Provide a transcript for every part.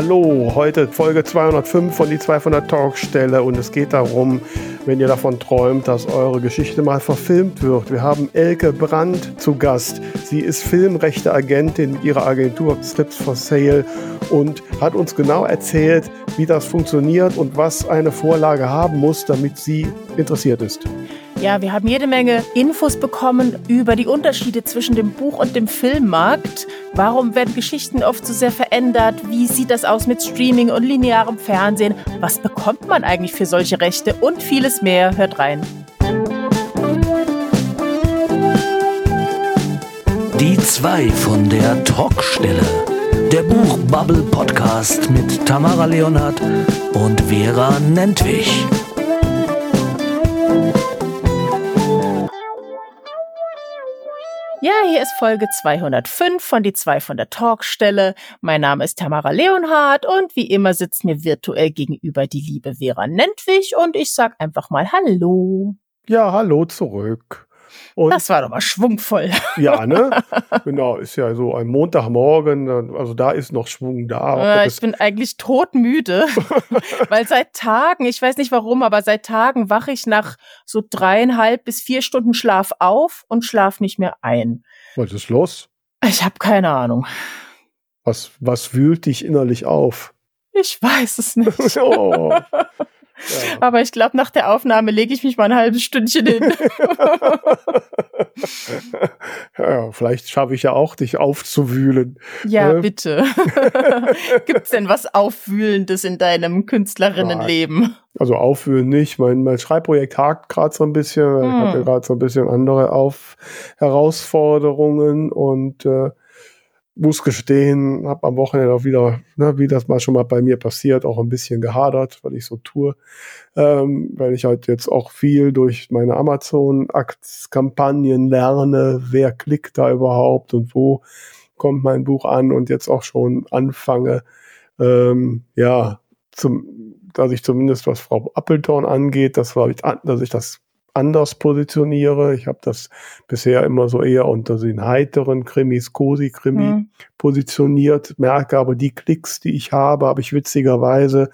Hallo, heute Folge 205 von die 200 Talkstelle und es geht darum, wenn ihr davon träumt, dass eure Geschichte mal verfilmt wird. Wir haben Elke Brandt zu Gast. Sie ist Filmrechteagentin mit ihrer Agentur Strips for Sale und hat uns genau erzählt, wie das funktioniert und was eine Vorlage haben muss, damit sie interessiert ist. Ja, wir haben jede Menge Infos bekommen über die Unterschiede zwischen dem Buch und dem Filmmarkt. Warum werden Geschichten oft so sehr verändert? Wie sieht das aus mit Streaming und linearem Fernsehen? Was bekommt man eigentlich für solche Rechte? Und vieles mehr. Hört rein. Die zwei von der Talkstelle. Der Buchbubble Podcast mit Tamara Leonhardt und Vera Nentwich. Ja, hier ist Folge 205 von die 2 von der Talkstelle. Mein Name ist Tamara Leonhardt und wie immer sitzt mir virtuell gegenüber die liebe Vera Nentwich und ich sag einfach mal Hallo. Ja, hallo zurück. Und das war doch mal schwungvoll. Ja, ne? genau, ist ja so ein Montagmorgen, also da ist noch Schwung da. Äh, ich bin eigentlich todmüde, weil seit Tagen, ich weiß nicht warum, aber seit Tagen wache ich nach so dreieinhalb bis vier Stunden Schlaf auf und schlaf nicht mehr ein. Was ist los? Ich habe keine Ahnung. Was, was wühlt dich innerlich auf? Ich weiß es nicht. oh. Aber ich glaube, nach der Aufnahme lege ich mich mal ein halbes Stündchen hin. ja, vielleicht schaffe ich ja auch, dich aufzuwühlen. Ja, äh? bitte. Gibt's denn was Aufwühlendes in deinem Künstlerinnenleben? Also aufwühlen nicht. Mein, mein Schreibprojekt hakt gerade so ein bisschen. Hm. Ich hatte gerade so ein bisschen andere Auf Herausforderungen und äh, muss gestehen, habe am Wochenende auch wieder, ne, wie das mal schon mal bei mir passiert, auch ein bisschen gehadert, weil ich so tue, ähm, weil ich halt jetzt auch viel durch meine Amazon-Kampagnen lerne, wer klickt da überhaupt und wo kommt mein Buch an und jetzt auch schon anfange, ähm, ja, zum, dass ich zumindest was Frau Appleton angeht, das war, dass ich das anders positioniere. Ich habe das bisher immer so eher unter den heiteren Krimis, Cosi-Krimi mhm. positioniert, merke aber die Klicks, die ich habe, habe ich witzigerweise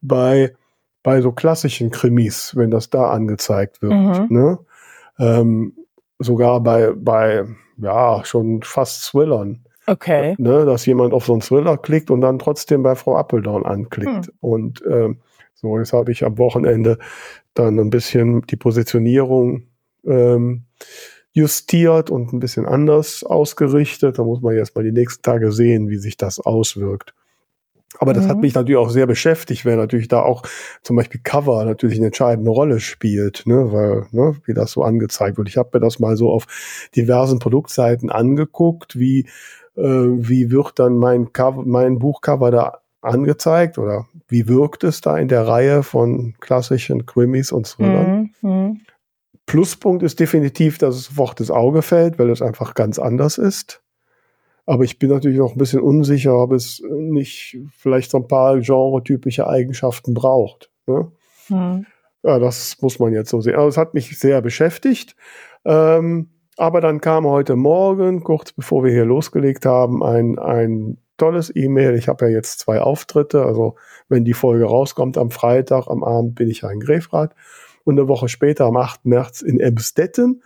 bei, bei so klassischen Krimis, wenn das da angezeigt wird. Mhm. Ne? Ähm, sogar bei, bei, ja, schon fast Thrillern. Okay. Ne, dass jemand auf so einen Thriller klickt und dann trotzdem bei Frau Appeldown anklickt. Mhm. Und ähm, so, jetzt habe ich am Wochenende dann ein bisschen die Positionierung ähm, justiert und ein bisschen anders ausgerichtet. Da muss man jetzt mal die nächsten Tage sehen, wie sich das auswirkt. Aber das mhm. hat mich natürlich auch sehr beschäftigt, weil natürlich da auch zum Beispiel Cover natürlich eine entscheidende Rolle spielt, ne, weil, ne, wie das so angezeigt wird. Ich habe mir das mal so auf diversen Produktseiten angeguckt, wie, äh, wie wird dann mein Cover, mein Buchcover da angezeigt oder wie wirkt es da in der Reihe von klassischen Krimis und Thrillern? Mhm, mhm. Pluspunkt ist definitiv, dass es sofort ins Auge fällt, weil es einfach ganz anders ist. Aber ich bin natürlich noch ein bisschen unsicher, ob es nicht vielleicht so ein paar genretypische Eigenschaften braucht. Ne? Mhm. Ja, das muss man jetzt so sehen. Also es hat mich sehr beschäftigt. Ähm, aber dann kam heute Morgen, kurz bevor wir hier losgelegt haben, ein, ein tolles E-Mail. Ich habe ja jetzt zwei Auftritte. Also wenn die Folge rauskommt am Freitag, am Abend bin ich ja in Grefrath. Und eine Woche später, am 8. März, in Emstetten.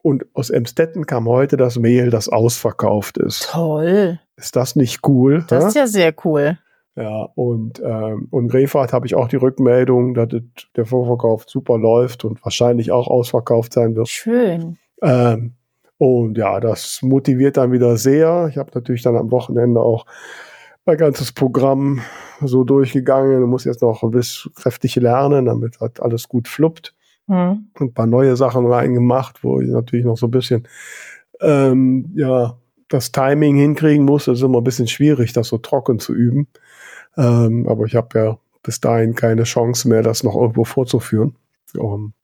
Und aus Emstetten kam heute das Mail, das ausverkauft ist. Toll. Ist das nicht cool? Das ist ja sehr cool. Ja, und, ähm, und Grefrath habe ich auch die Rückmeldung, dass der Vorverkauf super läuft und wahrscheinlich auch ausverkauft sein wird. Schön. Ähm, und ja, das motiviert dann wieder sehr. Ich habe natürlich dann am Wochenende auch mein ganzes Programm so durchgegangen und muss jetzt noch ein bisschen kräftig lernen, damit halt alles gut fluppt. Mhm. Ein paar neue Sachen reingemacht, wo ich natürlich noch so ein bisschen ähm, ja, das Timing hinkriegen muss. Das ist immer ein bisschen schwierig, das so trocken zu üben. Ähm, aber ich habe ja bis dahin keine Chance mehr, das noch irgendwo vorzuführen. Um,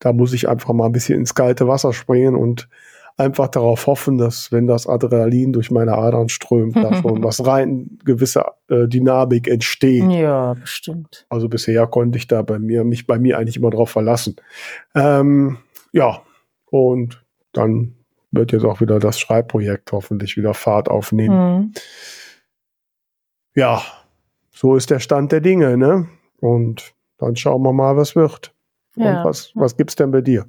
da muss ich einfach mal ein bisschen ins kalte Wasser springen und einfach darauf hoffen, dass wenn das Adrenalin durch meine Adern strömt, davon was rein gewisse äh, Dynamik entsteht. Ja, bestimmt. Also bisher konnte ich da bei mir mich bei mir eigentlich immer darauf verlassen. Ähm, ja, und dann wird jetzt auch wieder das Schreibprojekt hoffentlich wieder Fahrt aufnehmen. Mhm. Ja, so ist der Stand der Dinge, ne? Und dann schauen wir mal, was wird. Ja. Und was, was gibt's denn bei dir?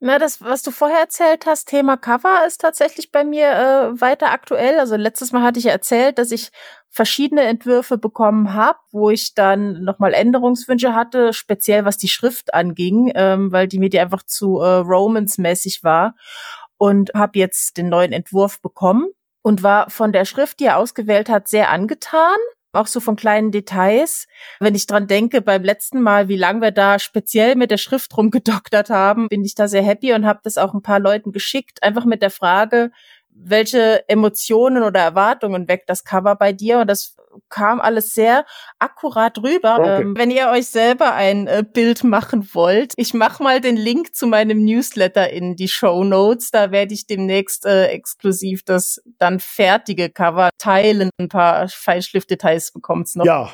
Na, das, was du vorher erzählt hast, Thema Cover, ist tatsächlich bei mir äh, weiter aktuell. Also letztes Mal hatte ich erzählt, dass ich verschiedene Entwürfe bekommen habe, wo ich dann nochmal Änderungswünsche hatte, speziell was die Schrift anging, ähm, weil die mir die einfach zu äh, Romans-mäßig war. Und habe jetzt den neuen Entwurf bekommen und war von der Schrift, die er ausgewählt hat, sehr angetan auch so von kleinen Details. Wenn ich dran denke, beim letzten Mal, wie lange wir da speziell mit der Schrift rumgedoktert haben, bin ich da sehr happy und habe das auch ein paar Leuten geschickt, einfach mit der Frage, welche Emotionen oder Erwartungen weckt das Cover bei dir? Und das kam alles sehr akkurat rüber. Okay. Ähm, wenn ihr euch selber ein äh, Bild machen wollt, ich mache mal den Link zu meinem Newsletter in die Show Notes. Da werde ich demnächst äh, exklusiv das dann fertige Cover teilen. Ein paar Feinschliffdetails bekommt's noch. Ja,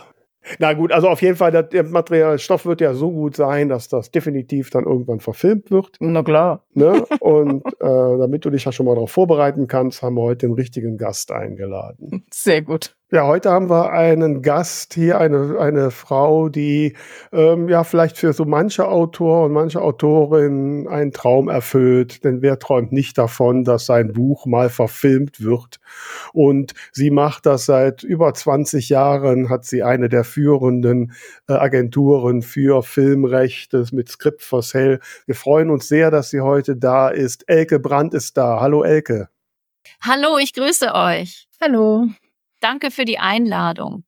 na gut, also auf jeden Fall, der, der Materialstoff wird ja so gut sein, dass das definitiv dann irgendwann verfilmt wird. Na klar. Ne? Und äh, damit du dich ja schon mal darauf vorbereiten kannst, haben wir heute den richtigen Gast eingeladen. Sehr gut. Ja, heute haben wir einen Gast hier, eine, eine Frau, die ähm, ja vielleicht für so manche Autor und manche Autorin einen Traum erfüllt. Denn wer träumt nicht davon, dass sein Buch mal verfilmt wird? Und sie macht das seit über 20 Jahren, hat sie eine der führenden äh, Agenturen für Filmrechte mit Script for Sale. Wir freuen uns sehr, dass sie heute da ist. Elke Brandt ist da. Hallo Elke. Hallo, ich grüße euch. Hallo. Danke für die Einladung.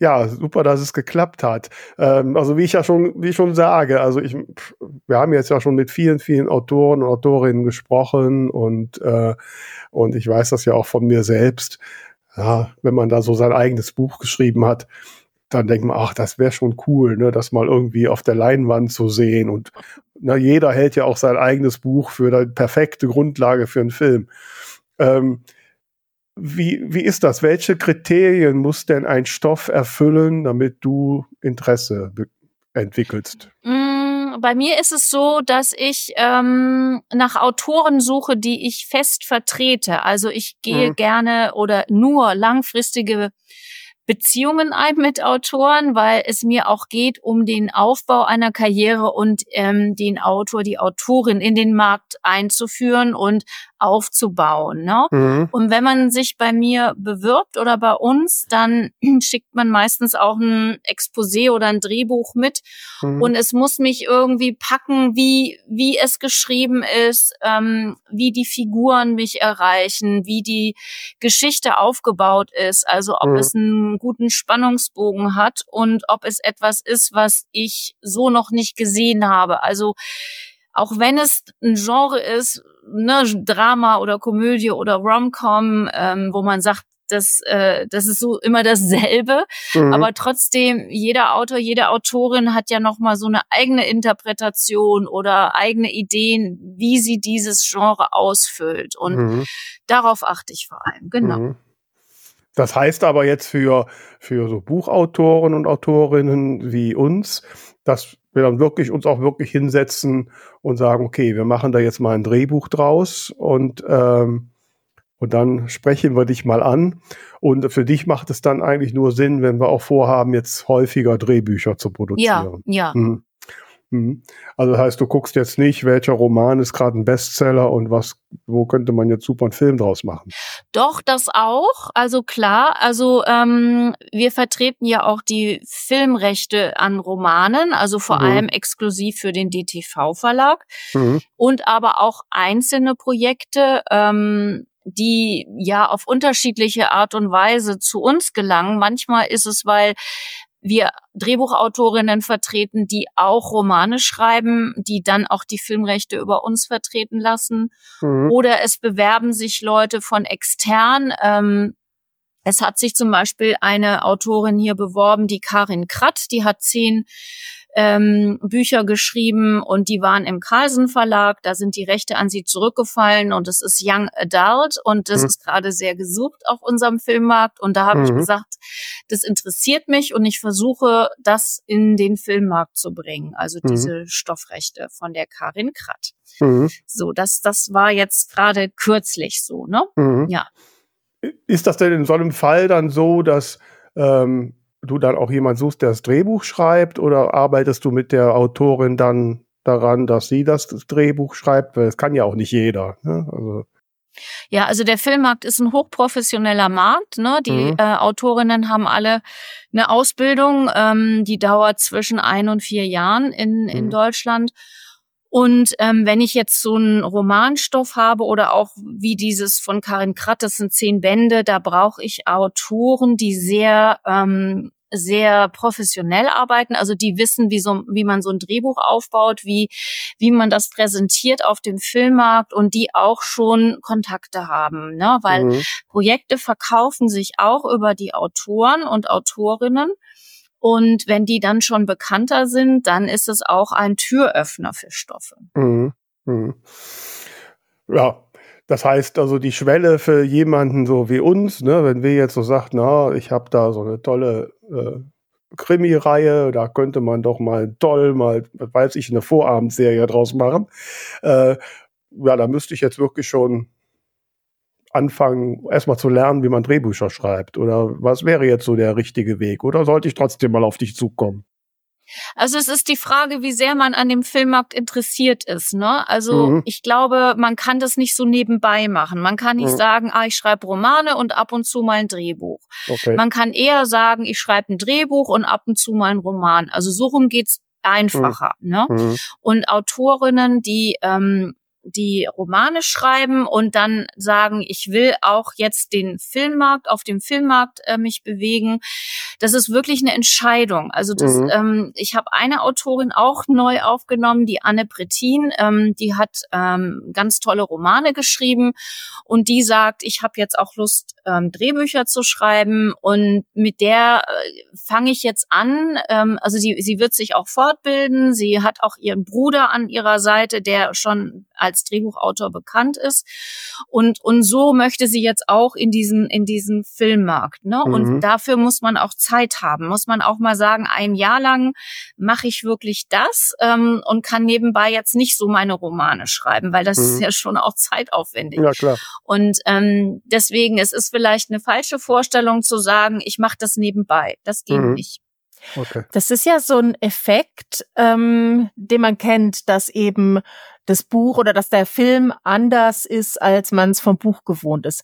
Ja, super, dass es geklappt hat. Ähm, also wie ich ja schon, wie ich schon sage, also ich, wir haben jetzt ja schon mit vielen, vielen Autoren und Autorinnen gesprochen und äh, und ich weiß das ja auch von mir selbst. Ja, wenn man da so sein eigenes Buch geschrieben hat, dann denkt man, ach, das wäre schon cool, ne, das mal irgendwie auf der Leinwand zu sehen. Und na, jeder hält ja auch sein eigenes Buch für die perfekte Grundlage für einen Film. Ähm, wie, wie ist das? Welche Kriterien muss denn ein Stoff erfüllen, damit du Interesse entwickelst? Mm, bei mir ist es so, dass ich ähm, nach Autoren suche, die ich fest vertrete. Also ich gehe mhm. gerne oder nur langfristige Beziehungen ein mit Autoren, weil es mir auch geht um den Aufbau einer Karriere und ähm, den Autor, die Autorin in den Markt einzuführen und aufzubauen. Ne? Mhm. Und wenn man sich bei mir bewirbt oder bei uns, dann schickt man meistens auch ein Exposé oder ein Drehbuch mit. Mhm. Und es muss mich irgendwie packen, wie, wie es geschrieben ist, ähm, wie die Figuren mich erreichen, wie die Geschichte aufgebaut ist. Also ob mhm. es einen guten Spannungsbogen hat und ob es etwas ist, was ich so noch nicht gesehen habe. Also auch wenn es ein Genre ist, ne, Drama oder Komödie oder Rom-Com, ähm, wo man sagt, das, äh, das ist so immer dasselbe. Mhm. Aber trotzdem, jeder Autor, jede Autorin hat ja nochmal so eine eigene Interpretation oder eigene Ideen, wie sie dieses Genre ausfüllt. Und mhm. darauf achte ich vor allem, genau. Mhm. Das heißt aber jetzt für, für so Buchautoren und Autorinnen wie uns, dass wir dann wirklich uns auch wirklich hinsetzen und sagen, okay, wir machen da jetzt mal ein Drehbuch draus und ähm, und dann sprechen wir dich mal an. Und für dich macht es dann eigentlich nur Sinn, wenn wir auch vorhaben, jetzt häufiger Drehbücher zu produzieren. Ja, ja. Mhm. Mhm. Also das heißt, du guckst jetzt nicht, welcher Roman ist gerade ein Bestseller und was, wo könnte man jetzt super einen Film draus machen? Doch, das auch. Also klar, also ähm, wir vertreten ja auch die Filmrechte an Romanen, also vor mhm. allem exklusiv für den DTV-Verlag mhm. und aber auch einzelne Projekte. Ähm, die ja auf unterschiedliche Art und Weise zu uns gelangen. Manchmal ist es, weil wir Drehbuchautorinnen vertreten, die auch Romane schreiben, die dann auch die Filmrechte über uns vertreten lassen. Mhm. Oder es bewerben sich Leute von extern. Ähm, es hat sich zum Beispiel eine Autorin hier beworben, die Karin Kratt, die hat zehn ähm, Bücher geschrieben und die waren im Carlsen Verlag. Da sind die Rechte an sie zurückgefallen und es ist Young Adult und das mhm. ist gerade sehr gesucht auf unserem Filmmarkt. Und da habe mhm. ich gesagt, das interessiert mich und ich versuche, das in den Filmmarkt zu bringen. Also mhm. diese Stoffrechte von der Karin Kratt. Mhm. So, das, das war jetzt gerade kürzlich so, ne? Mhm. Ja. Ist das denn in so einem Fall dann so, dass ähm, du dann auch jemand suchst, der das Drehbuch schreibt oder arbeitest du mit der Autorin dann daran, dass sie das Drehbuch schreibt? Weil es kann ja auch nicht jeder. Ne? Also ja, also der Filmmarkt ist ein hochprofessioneller Markt. Ne? Die mhm. äh, Autorinnen haben alle eine Ausbildung, ähm, die dauert zwischen ein und vier Jahren in, mhm. in Deutschland. Und ähm, wenn ich jetzt so einen Romanstoff habe oder auch wie dieses von Karin Kratt, das sind zehn Bände, da brauche ich Autoren, die sehr ähm, sehr professionell arbeiten, also die wissen, wie so, wie man so ein Drehbuch aufbaut, wie, wie man das präsentiert auf dem Filmmarkt und die auch schon Kontakte haben, ne? weil mhm. Projekte verkaufen sich auch über die Autoren und Autorinnen. Und wenn die dann schon bekannter sind, dann ist es auch ein Türöffner für Stoffe. Mhm. Mhm. Ja, das heißt also die Schwelle für jemanden so wie uns, ne, wenn wir jetzt so sagt, na, ich habe da so eine tolle äh, Krimi-Reihe, da könnte man doch mal toll mal, weiß ich, eine Vorabendserie draus machen. Äh, ja, da müsste ich jetzt wirklich schon anfangen, erstmal zu lernen, wie man Drehbücher schreibt. Oder was wäre jetzt so der richtige Weg? Oder sollte ich trotzdem mal auf dich zukommen? Also es ist die Frage, wie sehr man an dem Filmmarkt interessiert ist. Ne? Also mhm. ich glaube, man kann das nicht so nebenbei machen. Man kann nicht mhm. sagen, ah, ich schreibe Romane und ab und zu mal ein Drehbuch. Okay. Man kann eher sagen, ich schreibe ein Drehbuch und ab und zu mal ein Roman. Also so rum geht's einfacher. Mhm. Ne? Mhm. Und Autorinnen, die ähm, die Romane schreiben und dann sagen, ich will auch jetzt den Filmmarkt, auf dem Filmmarkt äh, mich bewegen. Das ist wirklich eine Entscheidung. Also das, mhm. ähm, ich habe eine Autorin auch neu aufgenommen, die Anne Bretin, ähm, die hat ähm, ganz tolle Romane geschrieben und die sagt, ich habe jetzt auch Lust, ähm, Drehbücher zu schreiben und mit der äh, fange ich jetzt an. Ähm, also sie, sie wird sich auch fortbilden. Sie hat auch ihren Bruder an ihrer Seite, der schon als Drehbuchautor bekannt ist. Und, und so möchte sie jetzt auch in diesen, in diesen Filmmarkt. Ne? Mhm. Und dafür muss man auch Zeit haben. Muss man auch mal sagen, ein Jahr lang mache ich wirklich das ähm, und kann nebenbei jetzt nicht so meine Romane schreiben, weil das mhm. ist ja schon auch zeitaufwendig. Ja, klar. Und ähm, deswegen, es ist vielleicht eine falsche Vorstellung zu sagen, ich mache das nebenbei. Das geht mhm. nicht. Okay. Das ist ja so ein Effekt, ähm, den man kennt, dass eben das Buch oder dass der Film anders ist, als man es vom Buch gewohnt ist.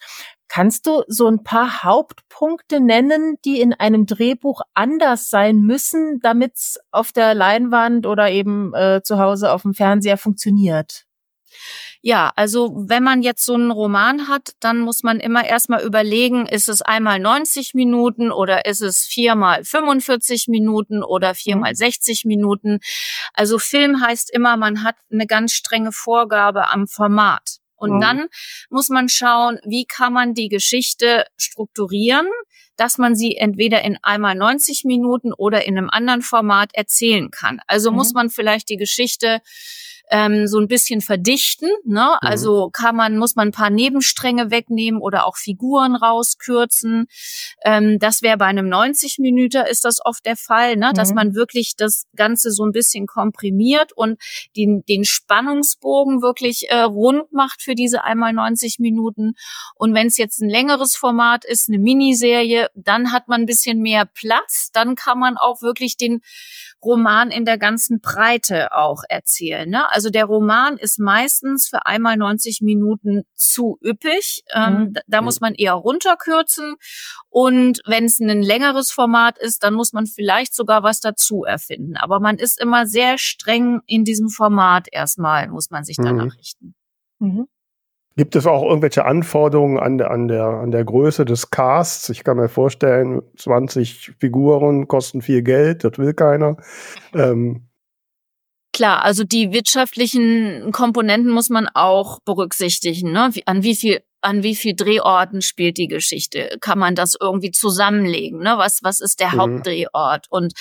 Kannst du so ein paar Hauptpunkte nennen, die in einem Drehbuch anders sein müssen, damit es auf der Leinwand oder eben äh, zu Hause auf dem Fernseher funktioniert? Ja, also wenn man jetzt so einen Roman hat, dann muss man immer erstmal überlegen, ist es einmal 90 Minuten oder ist es viermal 45 Minuten oder viermal 60 mhm. Minuten. Also Film heißt immer, man hat eine ganz strenge Vorgabe am Format. Und mhm. dann muss man schauen, wie kann man die Geschichte strukturieren, dass man sie entweder in einmal 90 Minuten oder in einem anderen Format erzählen kann. Also mhm. muss man vielleicht die Geschichte ähm, so ein bisschen verdichten. Ne? Mhm. Also kann man, muss man ein paar Nebenstränge wegnehmen oder auch Figuren rauskürzen. Ähm, das wäre bei einem 90 Minüter ist das oft der Fall, ne? Mhm. dass man wirklich das Ganze so ein bisschen komprimiert und den, den Spannungsbogen wirklich äh, rund macht für diese einmal 90 Minuten. Und wenn es jetzt ein längeres Format ist, eine Miniserie, dann hat man ein bisschen mehr Platz. Dann kann man auch wirklich den Roman in der ganzen Breite auch erzählen. Ne? Also der Roman ist meistens für einmal 90 Minuten zu üppig. Ähm, mhm. Da muss man eher runterkürzen. Und wenn es ein längeres Format ist, dann muss man vielleicht sogar was dazu erfinden. Aber man ist immer sehr streng in diesem Format erstmal, muss man sich danach mhm. richten. Mhm. Gibt es auch irgendwelche Anforderungen an der, an, der, an der Größe des Casts? Ich kann mir vorstellen, 20 Figuren kosten viel Geld, das will keiner. Ähm, Klar, also die wirtschaftlichen Komponenten muss man auch berücksichtigen. Ne? An wie viel an wie viel Drehorten spielt die Geschichte? Kann man das irgendwie zusammenlegen? Ne? Was, was ist der mhm. Hauptdrehort? Und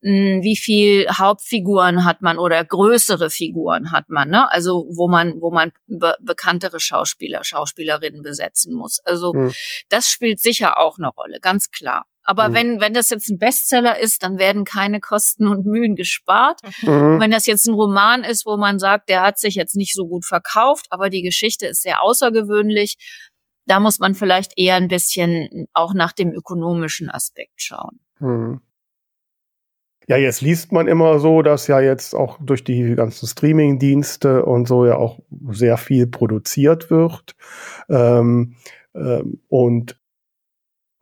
mh, hm, wie viel Hauptfiguren hat man oder größere Figuren hat man? Ne? Also wo man, wo man be bekanntere Schauspieler, Schauspielerinnen besetzen muss. Also mhm. das spielt sicher auch eine Rolle, ganz klar. Aber mhm. wenn, wenn das jetzt ein Bestseller ist, dann werden keine Kosten und Mühen gespart. Mhm. Wenn das jetzt ein Roman ist, wo man sagt, der hat sich jetzt nicht so gut verkauft, aber die Geschichte ist sehr außergewöhnlich, da muss man vielleicht eher ein bisschen auch nach dem ökonomischen Aspekt schauen. Mhm. Ja, jetzt liest man immer so, dass ja jetzt auch durch die ganzen Streaming-Dienste und so ja auch sehr viel produziert wird. Ähm, ähm, und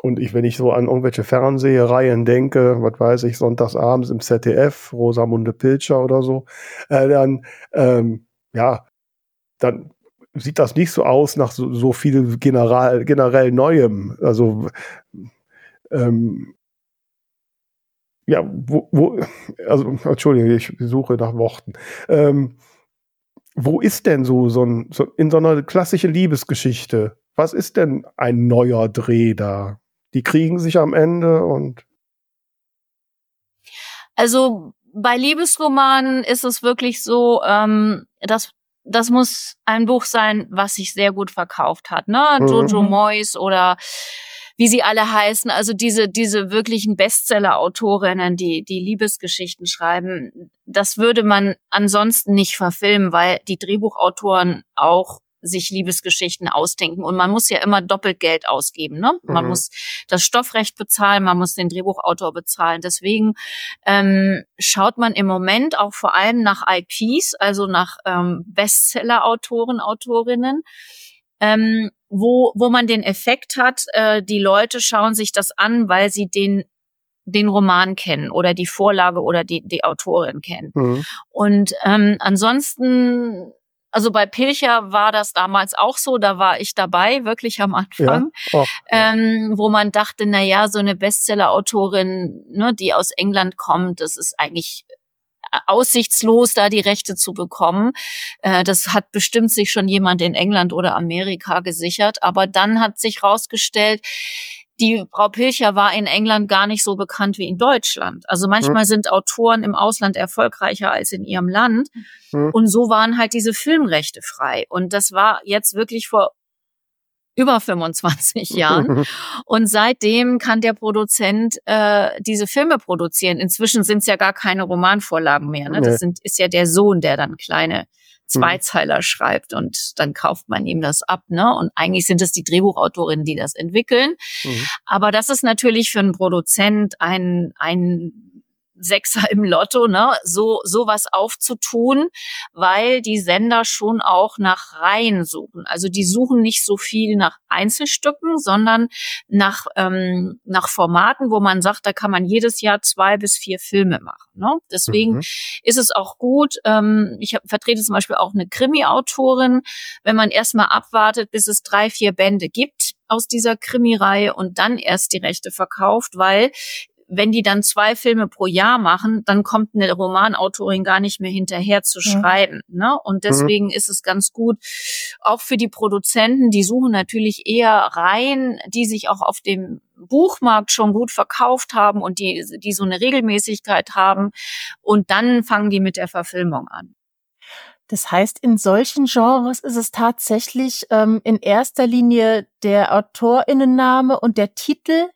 und ich, wenn ich so an irgendwelche Fernsehreihen denke, was weiß ich, sonntagsabends im ZDF, Rosamunde Pilcher oder so, äh, dann, ähm, ja, dann sieht das nicht so aus nach so, so viel general, generell Neuem. Also, ähm, ja, wo, wo, also, Entschuldigung, ich suche nach Worten. Ähm, wo ist denn so, so, ein, so in so einer klassischen Liebesgeschichte? Was ist denn ein neuer Dreh da? Die kriegen sich am Ende und. Also bei Liebesromanen ist es wirklich so, ähm, dass das muss ein Buch sein, was sich sehr gut verkauft hat, ne? Mhm. Jojo Moyes oder wie sie alle heißen, also diese, diese wirklichen Bestseller-Autorinnen, die, die Liebesgeschichten schreiben, das würde man ansonsten nicht verfilmen, weil die Drehbuchautoren auch sich Liebesgeschichten ausdenken. Und man muss ja immer doppelt Geld ausgeben. Ne? Man mhm. muss das Stoffrecht bezahlen, man muss den Drehbuchautor bezahlen. Deswegen ähm, schaut man im Moment auch vor allem nach IPs, also nach ähm, Bestseller-Autoren, Autorinnen. Ähm, wo, wo man den Effekt hat, äh, die Leute schauen sich das an, weil sie den den Roman kennen oder die Vorlage oder die, die Autorin kennen. Mhm. Und ähm, ansonsten also bei Pilcher war das damals auch so, da war ich dabei, wirklich am Anfang, ja. oh. ähm, wo man dachte, na ja, so eine Bestseller-Autorin, ne, die aus England kommt, das ist eigentlich äh, aussichtslos, da die Rechte zu bekommen. Äh, das hat bestimmt sich schon jemand in England oder Amerika gesichert. Aber dann hat sich rausgestellt, die Frau Pilcher war in England gar nicht so bekannt wie in Deutschland. Also manchmal mhm. sind Autoren im Ausland erfolgreicher als in ihrem Land. Mhm. Und so waren halt diese Filmrechte frei. Und das war jetzt wirklich vor über 25 Jahren. Und seitdem kann der Produzent äh, diese Filme produzieren. Inzwischen sind es ja gar keine Romanvorlagen mehr. Ne? Das sind, ist ja der Sohn, der dann kleine Mhm. Zweizeiler schreibt und dann kauft man ihm das ab, ne? Und eigentlich sind es die Drehbuchautorinnen, die das entwickeln. Mhm. Aber das ist natürlich für einen Produzent ein, ein Sechser im Lotto, ne, so sowas aufzutun, weil die Sender schon auch nach Reihen suchen. Also die suchen nicht so viel nach Einzelstücken, sondern nach ähm, nach Formaten, wo man sagt, da kann man jedes Jahr zwei bis vier Filme machen. Ne? Deswegen mhm. ist es auch gut. Ähm, ich hab, vertrete zum Beispiel auch eine Krimi-Autorin, wenn man erstmal abwartet, bis es drei vier Bände gibt aus dieser Krimireihe und dann erst die Rechte verkauft, weil wenn die dann zwei Filme pro Jahr machen, dann kommt eine Romanautorin gar nicht mehr hinterher zu schreiben. Ja. Ne? Und mhm. deswegen mhm. ist es ganz gut, auch für die Produzenten, die suchen natürlich eher Reihen, die sich auch auf dem Buchmarkt schon gut verkauft haben und die, die so eine Regelmäßigkeit haben. Und dann fangen die mit der Verfilmung an. Das heißt, in solchen Genres ist es tatsächlich ähm, in erster Linie der Autorinnenname und der Titel,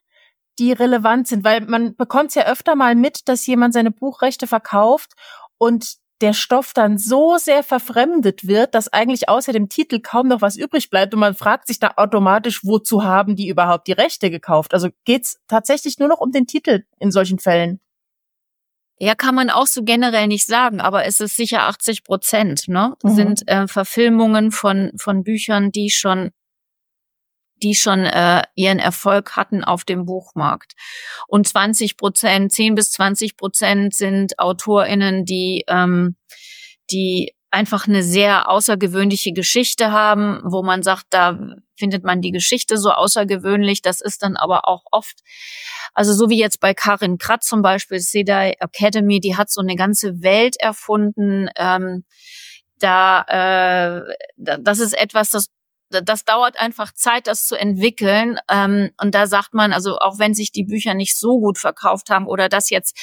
die relevant sind, weil man bekommt es ja öfter mal mit, dass jemand seine Buchrechte verkauft und der Stoff dann so sehr verfremdet wird, dass eigentlich außer dem Titel kaum noch was übrig bleibt und man fragt sich da automatisch, wozu haben die überhaupt die Rechte gekauft? Also geht's tatsächlich nur noch um den Titel in solchen Fällen? Ja, kann man auch so generell nicht sagen, aber es ist sicher 80 Prozent, ne? Mhm. Sind äh, Verfilmungen von, von Büchern, die schon die schon äh, ihren Erfolg hatten auf dem Buchmarkt. Und 20 Prozent, 10 bis 20 Prozent sind AutorInnen, die, ähm, die einfach eine sehr außergewöhnliche Geschichte haben, wo man sagt, da findet man die Geschichte so außergewöhnlich. Das ist dann aber auch oft, also so wie jetzt bei Karin Kratz zum Beispiel, Sedai Academy, die hat so eine ganze Welt erfunden. Ähm, da, äh, das ist etwas, das das dauert einfach Zeit, das zu entwickeln. Ähm, und da sagt man, also auch wenn sich die Bücher nicht so gut verkauft haben oder das jetzt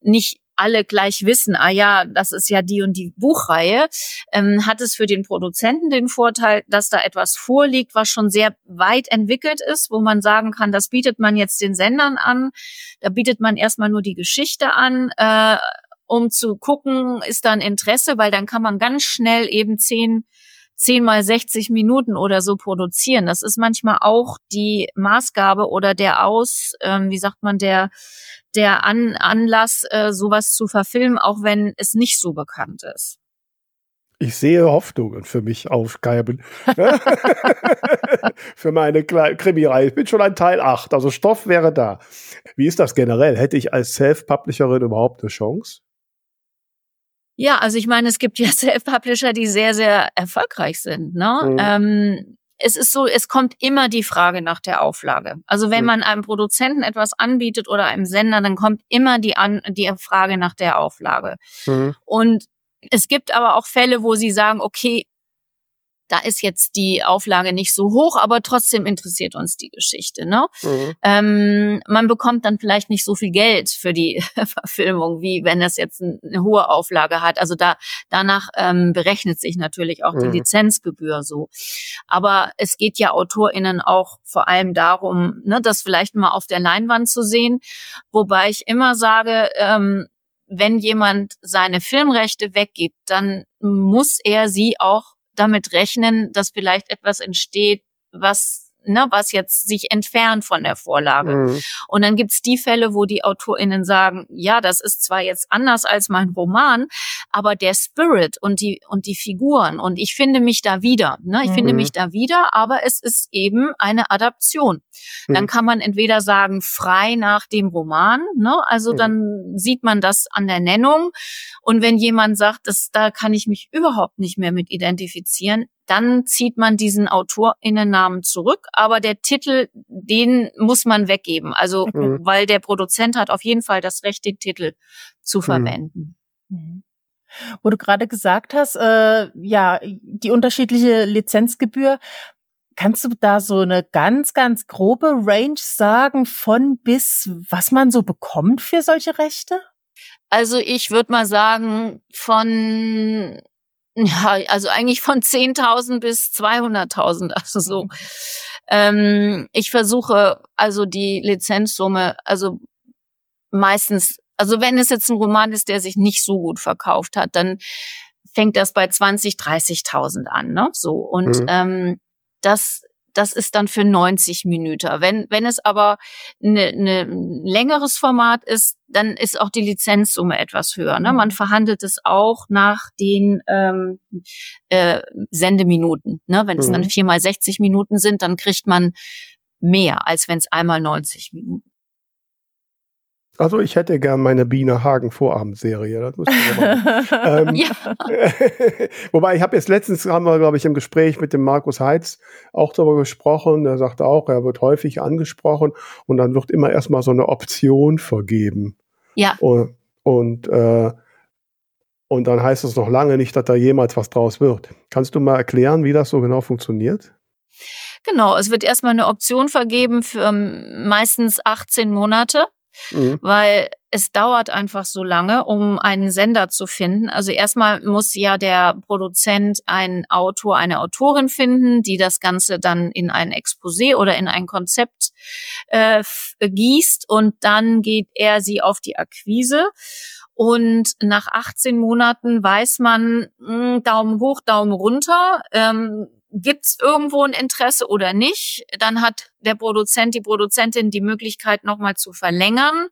nicht alle gleich wissen, ah ja, das ist ja die und die Buchreihe, ähm, hat es für den Produzenten den Vorteil, dass da etwas vorliegt, was schon sehr weit entwickelt ist, wo man sagen kann, das bietet man jetzt den Sendern an. Da bietet man erstmal nur die Geschichte an, äh, um zu gucken, ist da ein Interesse, weil dann kann man ganz schnell eben zehn 10 mal 60 Minuten oder so produzieren. Das ist manchmal auch die Maßgabe oder der Aus, ähm, wie sagt man, der, der An Anlass, äh, sowas zu verfilmen, auch wenn es nicht so bekannt ist. Ich sehe Hoffnungen für mich aufgeiben. für meine Krimireihe. Ich bin schon ein Teil 8, also Stoff wäre da. Wie ist das generell? Hätte ich als Self-Publisherin überhaupt eine Chance? Ja, also ich meine, es gibt ja Self-Publisher, die sehr, sehr erfolgreich sind. Ne? Mhm. Ähm, es ist so, es kommt immer die Frage nach der Auflage. Also wenn mhm. man einem Produzenten etwas anbietet oder einem Sender, dann kommt immer die, An die Frage nach der Auflage. Mhm. Und es gibt aber auch Fälle, wo sie sagen, okay, da ist jetzt die Auflage nicht so hoch, aber trotzdem interessiert uns die Geschichte. Ne? Mhm. Ähm, man bekommt dann vielleicht nicht so viel Geld für die Verfilmung, wie wenn das jetzt eine hohe Auflage hat. Also da danach ähm, berechnet sich natürlich auch mhm. die Lizenzgebühr so. Aber es geht ja AutorInnen auch vor allem darum, ne, das vielleicht mal auf der Leinwand zu sehen. Wobei ich immer sage, ähm, wenn jemand seine Filmrechte weggibt, dann muss er sie auch damit rechnen, dass vielleicht etwas entsteht, was ne, was jetzt sich entfernt von der Vorlage. Mhm. Und dann gibt's die Fälle, wo die AutorInnen sagen, ja, das ist zwar jetzt anders als mein Roman, aber der Spirit und die, und die Figuren und ich finde mich da wieder, ne, ich mhm. finde mich da wieder, aber es ist eben eine Adaption. Mhm. Dann kann man entweder sagen, frei nach dem Roman, ne, also mhm. dann sieht man das an der Nennung. Und wenn jemand sagt, das, da kann ich mich überhaupt nicht mehr mit identifizieren, dann zieht man diesen AutorInnennamen zurück, aber der Titel, den muss man weggeben. Also, mhm. weil der Produzent hat auf jeden Fall das Recht, den Titel zu mhm. verwenden. Mhm. Wo du gerade gesagt hast, äh, ja, die unterschiedliche Lizenzgebühr. Kannst du da so eine ganz, ganz grobe Range sagen von bis, was man so bekommt für solche Rechte? Also ich würde mal sagen, von ja, also eigentlich von 10.000 bis 200.000, also so. Ähm, ich versuche also die Lizenzsumme, also meistens, also wenn es jetzt ein Roman ist, der sich nicht so gut verkauft hat, dann fängt das bei 20, 30.000 an, ne? So und mhm. ähm, das das ist dann für 90 Minuten. Wenn, wenn es aber ein ne, ne längeres Format ist, dann ist auch die Lizenzsumme etwas höher. Ne? Man mhm. verhandelt es auch nach den ähm, äh, Sendeminuten. Ne? Wenn es dann mhm. viermal 60 Minuten sind, dann kriegt man mehr, als wenn es einmal 90 Minuten also ich hätte gern meine Biene Hagen Vorabendserie. Das müssen wir ähm, wobei ich habe jetzt letztens haben wir glaube ich im Gespräch mit dem Markus Heitz auch darüber gesprochen. Er sagte auch, er wird häufig angesprochen und dann wird immer erstmal so eine Option vergeben. Ja. Und, und äh, und dann heißt es noch lange nicht, dass da jemals was draus wird. Kannst du mal erklären, wie das so genau funktioniert? Genau, es wird erstmal eine Option vergeben für ähm, meistens 18 Monate. Mhm. Weil es dauert einfach so lange, um einen Sender zu finden. Also erstmal muss ja der Produzent einen Autor, eine Autorin finden, die das Ganze dann in ein Exposé oder in ein Konzept äh, gießt und dann geht er sie auf die Akquise. Und nach 18 Monaten weiß man, mh, hm, Daumen hoch, Daumen runter. Ähm, gibt es irgendwo ein Interesse oder nicht. Dann hat der Produzent, die Produzentin die Möglichkeit nochmal zu verlängern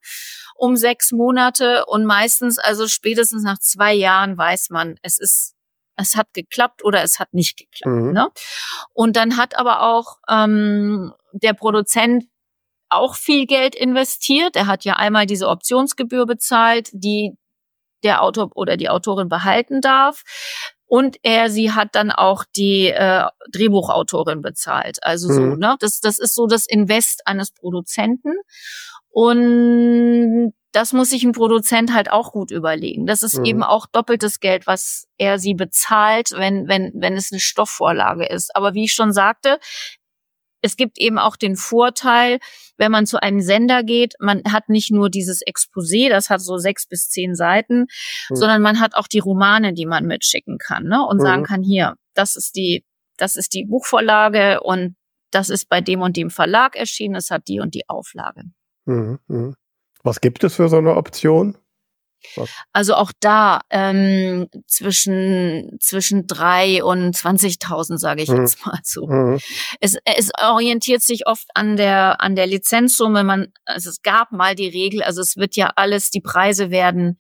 um sechs Monate und meistens, also spätestens nach zwei Jahren weiß man, es ist es hat geklappt oder es hat nicht geklappt. Mhm. Ne? Und dann hat aber auch ähm, der Produzent auch viel Geld investiert. Er hat ja einmal diese Optionsgebühr bezahlt, die der Autor oder die Autorin behalten darf. Und er, sie hat dann auch die äh, Drehbuchautorin bezahlt. Also mhm. so, ne? Das, das ist so das Invest eines Produzenten. Und das muss sich ein Produzent halt auch gut überlegen. Das ist mhm. eben auch doppeltes Geld, was er sie bezahlt, wenn, wenn, wenn es eine Stoffvorlage ist. Aber wie ich schon sagte, es gibt eben auch den Vorteil, wenn man zu einem Sender geht, man hat nicht nur dieses Exposé, das hat so sechs bis zehn Seiten, mhm. sondern man hat auch die Romane, die man mitschicken kann, ne? Und mhm. sagen kann, hier, das ist die, das ist die Buchvorlage und das ist bei dem und dem Verlag erschienen, es hat die und die Auflage. Mhm. mhm. Was gibt es für so eine Option? Also auch da ähm, zwischen zwischen drei und 20.000 sage ich mhm. jetzt mal so. Mhm. Es, es orientiert sich oft an der an der Lizenzsumme. Man also es gab mal die Regel, also es wird ja alles, die Preise werden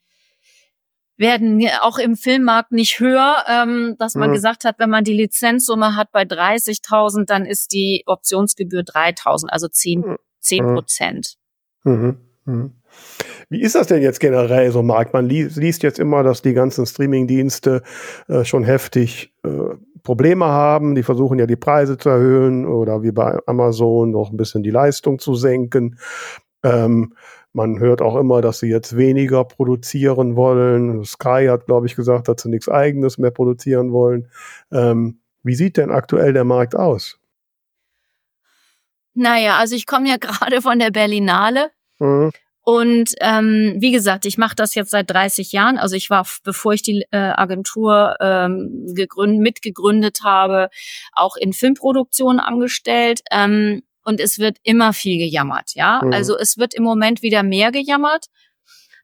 werden auch im Filmmarkt nicht höher, ähm, dass man mhm. gesagt hat, wenn man die Lizenzsumme hat bei 30.000, dann ist die Optionsgebühr 3.000, also 10 10 mhm. Prozent. Mhm. Wie ist das denn jetzt generell so, Marc? Man li liest jetzt immer, dass die ganzen Streaming-Dienste äh, schon heftig äh, Probleme haben. Die versuchen ja die Preise zu erhöhen oder wie bei Amazon noch ein bisschen die Leistung zu senken. Ähm, man hört auch immer, dass sie jetzt weniger produzieren wollen. Sky hat, glaube ich, gesagt, dass sie nichts Eigenes mehr produzieren wollen. Ähm, wie sieht denn aktuell der Markt aus? Naja, also ich komme ja gerade von der Berlinale. Mhm. Und ähm, wie gesagt, ich mache das jetzt seit 30 Jahren. Also ich war, bevor ich die äh, Agentur ähm, gegründet, mitgegründet habe, auch in Filmproduktion angestellt. Ähm, und es wird immer viel gejammert, ja. Mhm. Also es wird im Moment wieder mehr gejammert,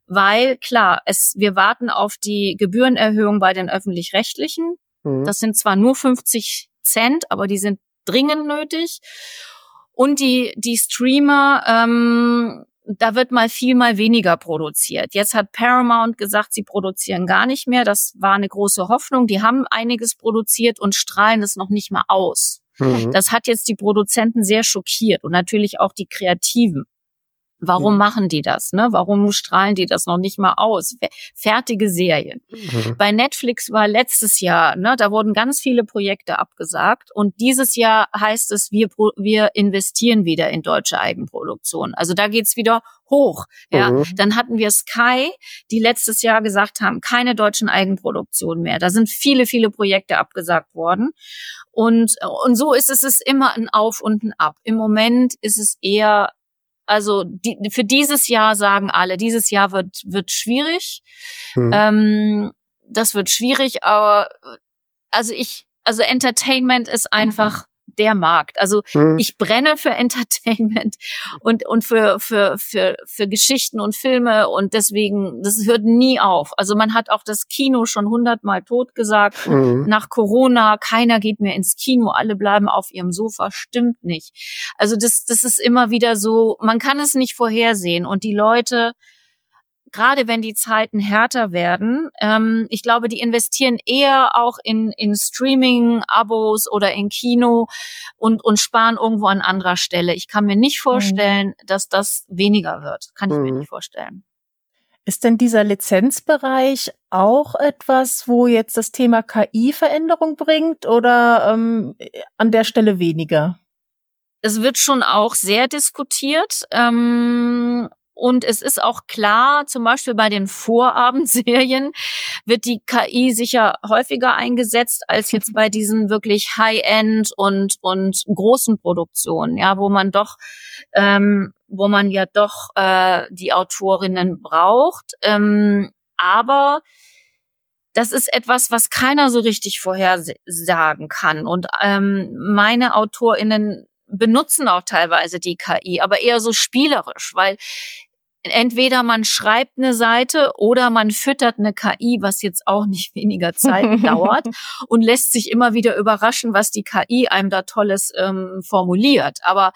weil klar, es, wir warten auf die Gebührenerhöhung bei den öffentlich-rechtlichen. Mhm. Das sind zwar nur 50 Cent, aber die sind dringend nötig. Und die, die Streamer ähm, da wird mal viel, mal weniger produziert. Jetzt hat Paramount gesagt, sie produzieren gar nicht mehr. Das war eine große Hoffnung. Die haben einiges produziert und strahlen es noch nicht mal aus. Mhm. Das hat jetzt die Produzenten sehr schockiert und natürlich auch die Kreativen. Warum mhm. machen die das? Ne? Warum strahlen die das noch nicht mal aus? Fertige Serien. Mhm. Bei Netflix war letztes Jahr, ne, da wurden ganz viele Projekte abgesagt und dieses Jahr heißt es, wir, wir investieren wieder in deutsche Eigenproduktion. Also da geht's wieder hoch. Ja, mhm. dann hatten wir Sky, die letztes Jahr gesagt haben, keine deutschen Eigenproduktionen mehr. Da sind viele, viele Projekte abgesagt worden. Und, und so ist es, es ist immer ein Auf und ein Ab. Im Moment ist es eher also die, für dieses Jahr sagen alle, dieses Jahr wird, wird schwierig. Hm. Ähm, das wird schwierig, aber also ich, also Entertainment ist einfach der Markt. Also mhm. ich brenne für Entertainment und, und für, für, für, für Geschichten und Filme und deswegen, das hört nie auf. Also man hat auch das Kino schon hundertmal tot gesagt. Mhm. Nach Corona, keiner geht mehr ins Kino, alle bleiben auf ihrem Sofa. Stimmt nicht. Also das, das ist immer wieder so, man kann es nicht vorhersehen und die Leute, gerade wenn die Zeiten härter werden, ähm, ich glaube, die investieren eher auch in, in Streaming-Abos oder in Kino und, und sparen irgendwo an anderer Stelle. Ich kann mir nicht mhm. vorstellen, mhm. dass das weniger wird. Kann ich mhm. mir nicht vorstellen. Ist denn dieser Lizenzbereich auch etwas, wo jetzt das Thema KI Veränderung bringt oder ähm, an der Stelle weniger? Es wird schon auch sehr diskutiert. Ähm, und es ist auch klar, zum Beispiel bei den Vorabendserien wird die KI sicher häufiger eingesetzt als jetzt bei diesen wirklich High-End und, und großen Produktionen, ja, wo man doch, ähm, wo man ja doch äh, die Autorinnen braucht. Ähm, aber das ist etwas, was keiner so richtig vorhersagen kann. Und ähm, meine AutorInnen benutzen auch teilweise die KI, aber eher so spielerisch, weil entweder man schreibt eine Seite oder man füttert eine KI, was jetzt auch nicht weniger Zeit dauert und lässt sich immer wieder überraschen, was die KI einem da Tolles ähm, formuliert. Aber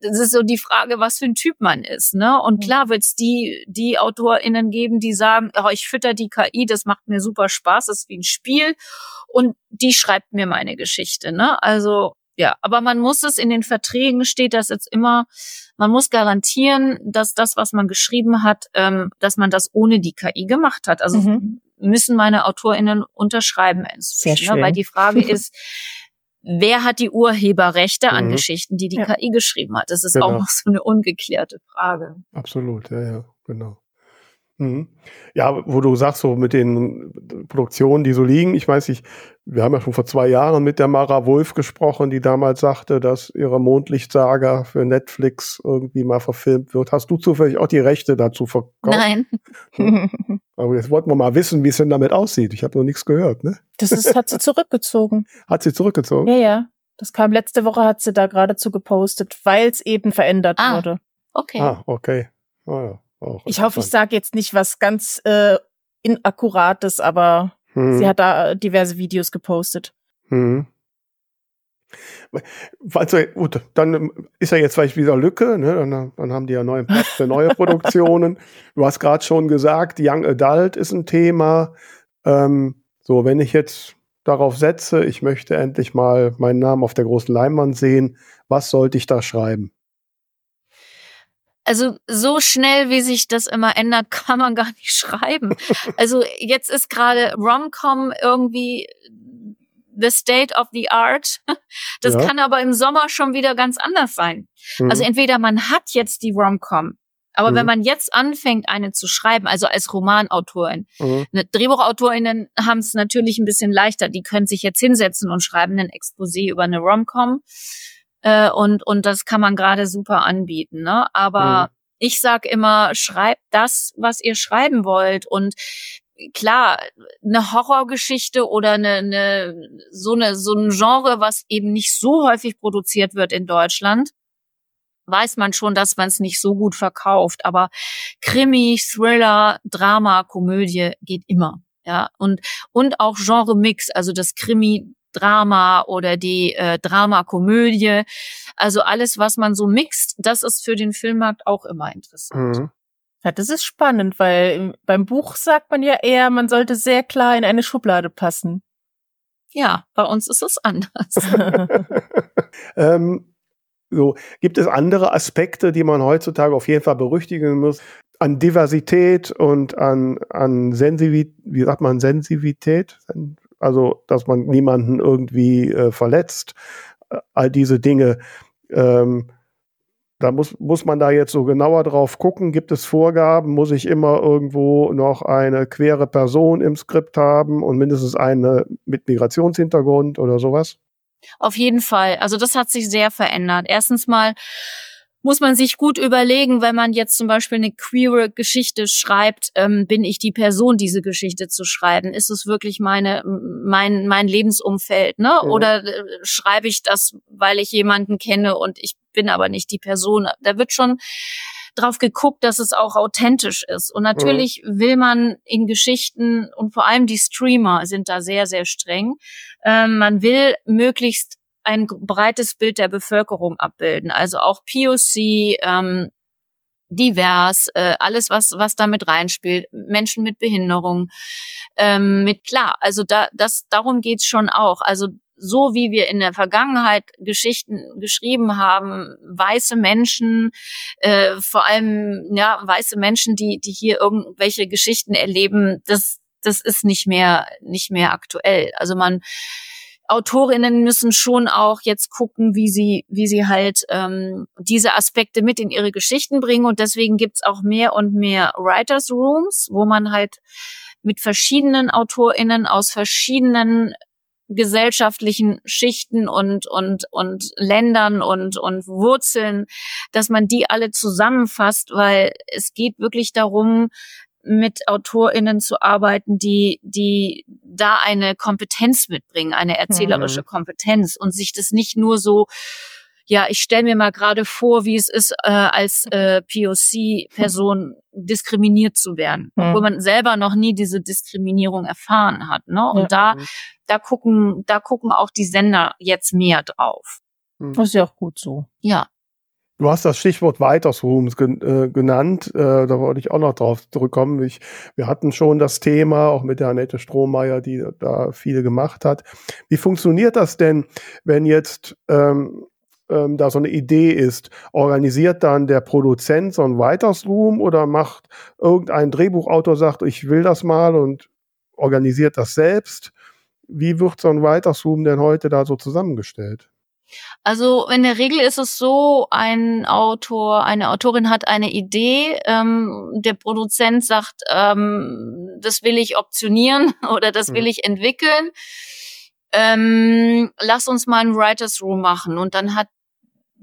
das ist so die Frage, was für ein Typ man ist, ne? Und klar wird es die die AutorInnen geben, die sagen, oh, ich fütter die KI, das macht mir super Spaß, das ist wie ein Spiel und die schreibt mir meine Geschichte, ne? Also ja, aber man muss es in den Verträgen steht das jetzt immer, man muss garantieren, dass das, was man geschrieben hat, ähm, dass man das ohne die KI gemacht hat. Also mhm. müssen meine AutorInnen unterschreiben inzwischen, Sehr schön. Ne? weil die Frage ist, wer hat die Urheberrechte an mhm. Geschichten, die die ja. KI geschrieben hat? Das ist genau. auch noch so eine ungeklärte Frage. Absolut, ja, ja, genau. Mhm. Ja, wo du sagst, so mit den Produktionen, die so liegen, ich weiß nicht, wir haben ja schon vor zwei Jahren mit der Mara Wolf gesprochen, die damals sagte, dass ihre Mondlichtsaga für Netflix irgendwie mal verfilmt wird. Hast du zufällig auch die Rechte dazu verkauft? Nein. Hm. Aber jetzt wollten wir mal wissen, wie es denn damit aussieht. Ich habe noch nichts gehört, ne? Das ist, hat sie zurückgezogen. Hat sie zurückgezogen? Ja, ja. Das kam letzte Woche, hat sie da geradezu gepostet, weil es eben verändert ah, wurde. Okay. Ah, okay. Ah, ja. Auch ich hoffe, ich sage jetzt nicht was ganz äh, Inakkurates, aber mhm. sie hat da diverse Videos gepostet. Mhm. Also, gut, dann ist ja jetzt vielleicht wieder Lücke, ne? dann, dann haben die ja neuen Platz für neue Produktionen. Du hast gerade schon gesagt, Young Adult ist ein Thema. Ähm, so, wenn ich jetzt darauf setze, ich möchte endlich mal meinen Namen auf der großen Leinwand sehen, was sollte ich da schreiben? Also so schnell, wie sich das immer ändert, kann man gar nicht schreiben. Also jetzt ist gerade Romcom irgendwie the state of the art. Das ja. kann aber im Sommer schon wieder ganz anders sein. Mhm. Also entweder man hat jetzt die Romcom, aber mhm. wenn man jetzt anfängt, eine zu schreiben, also als Romanautorin, mhm. ne, Drehbuchautorinnen haben es natürlich ein bisschen leichter. Die können sich jetzt hinsetzen und schreiben ein Exposé über eine Romcom. Äh, und, und das kann man gerade super anbieten. Ne? Aber mhm. ich sag immer, schreibt das, was ihr schreiben wollt. Und klar, eine Horrorgeschichte oder eine, eine so eine so ein Genre, was eben nicht so häufig produziert wird in Deutschland, weiß man schon, dass man es nicht so gut verkauft. Aber Krimi, Thriller, Drama, Komödie geht immer. Ja, und, und auch Genre-Mix, also das Krimi, Drama oder die äh, Drama-Komödie. Also alles, was man so mixt, das ist für den Filmmarkt auch immer interessant. Mhm. Ja, das ist spannend, weil beim Buch sagt man ja eher, man sollte sehr klar in eine Schublade passen. Ja, bei uns ist es anders. ähm, so, gibt es andere Aspekte, die man heutzutage auf jeden Fall berüchtigen muss? An Diversität und an, an Sensivität, wie sagt man, Sensivität? Also, dass man niemanden irgendwie äh, verletzt. All diese Dinge. Ähm, da muss, muss man da jetzt so genauer drauf gucken. Gibt es Vorgaben? Muss ich immer irgendwo noch eine quere Person im Skript haben und mindestens eine mit Migrationshintergrund oder sowas? Auf jeden Fall. Also das hat sich sehr verändert. Erstens mal muss man sich gut überlegen, wenn man jetzt zum Beispiel eine queere Geschichte schreibt, ähm, bin ich die Person, diese Geschichte zu schreiben? Ist es wirklich meine, mein, mein Lebensumfeld, ne? Ja. Oder äh, schreibe ich das, weil ich jemanden kenne und ich bin aber nicht die Person? Da wird schon drauf geguckt, dass es auch authentisch ist. Und natürlich mhm. will man in Geschichten und vor allem die Streamer sind da sehr, sehr streng. Ähm, man will möglichst ein breites Bild der Bevölkerung abbilden. Also auch POC, ähm, divers, äh, alles was was damit reinspielt, Menschen mit Behinderung, ähm, mit klar, also da das darum geht's schon auch. Also so wie wir in der Vergangenheit Geschichten geschrieben haben, weiße Menschen, äh, vor allem ja weiße Menschen, die die hier irgendwelche Geschichten erleben, das das ist nicht mehr nicht mehr aktuell. Also man Autorinnen müssen schon auch jetzt gucken, wie sie, wie sie halt ähm, diese Aspekte mit in ihre Geschichten bringen. Und deswegen gibt's auch mehr und mehr Writers Rooms, wo man halt mit verschiedenen AutorInnen aus verschiedenen gesellschaftlichen Schichten und und und Ländern und und Wurzeln, dass man die alle zusammenfasst, weil es geht wirklich darum, mit AutorInnen zu arbeiten, die, die da eine Kompetenz mitbringen, eine erzählerische mhm. Kompetenz und sich das nicht nur so ja, ich stelle mir mal gerade vor, wie es ist, äh, als äh, POC-Person diskriminiert zu werden, mhm. obwohl man selber noch nie diese Diskriminierung erfahren hat. Ne? Und ja. da, da gucken, da gucken auch die Sender jetzt mehr drauf. Das ist ja auch gut so. Ja. Du hast das Stichwort Weitersrooms äh, genannt. Äh, da wollte ich auch noch drauf zurückkommen. Ich, wir hatten schon das Thema, auch mit der Annette Strohmeier, die da viele gemacht hat. Wie funktioniert das denn, wenn jetzt ähm, ähm, da so eine Idee ist? Organisiert dann der Produzent so ein Weitersroom oder macht irgendein Drehbuchautor, sagt, ich will das mal und organisiert das selbst? Wie wird so ein Weitersroom denn heute da so zusammengestellt? Also in der Regel ist es so, ein Autor, eine Autorin hat eine Idee, ähm, der Produzent sagt, ähm, das will ich optionieren oder das will mhm. ich entwickeln. Ähm, lass uns mal ein Writers Room machen. Und dann hat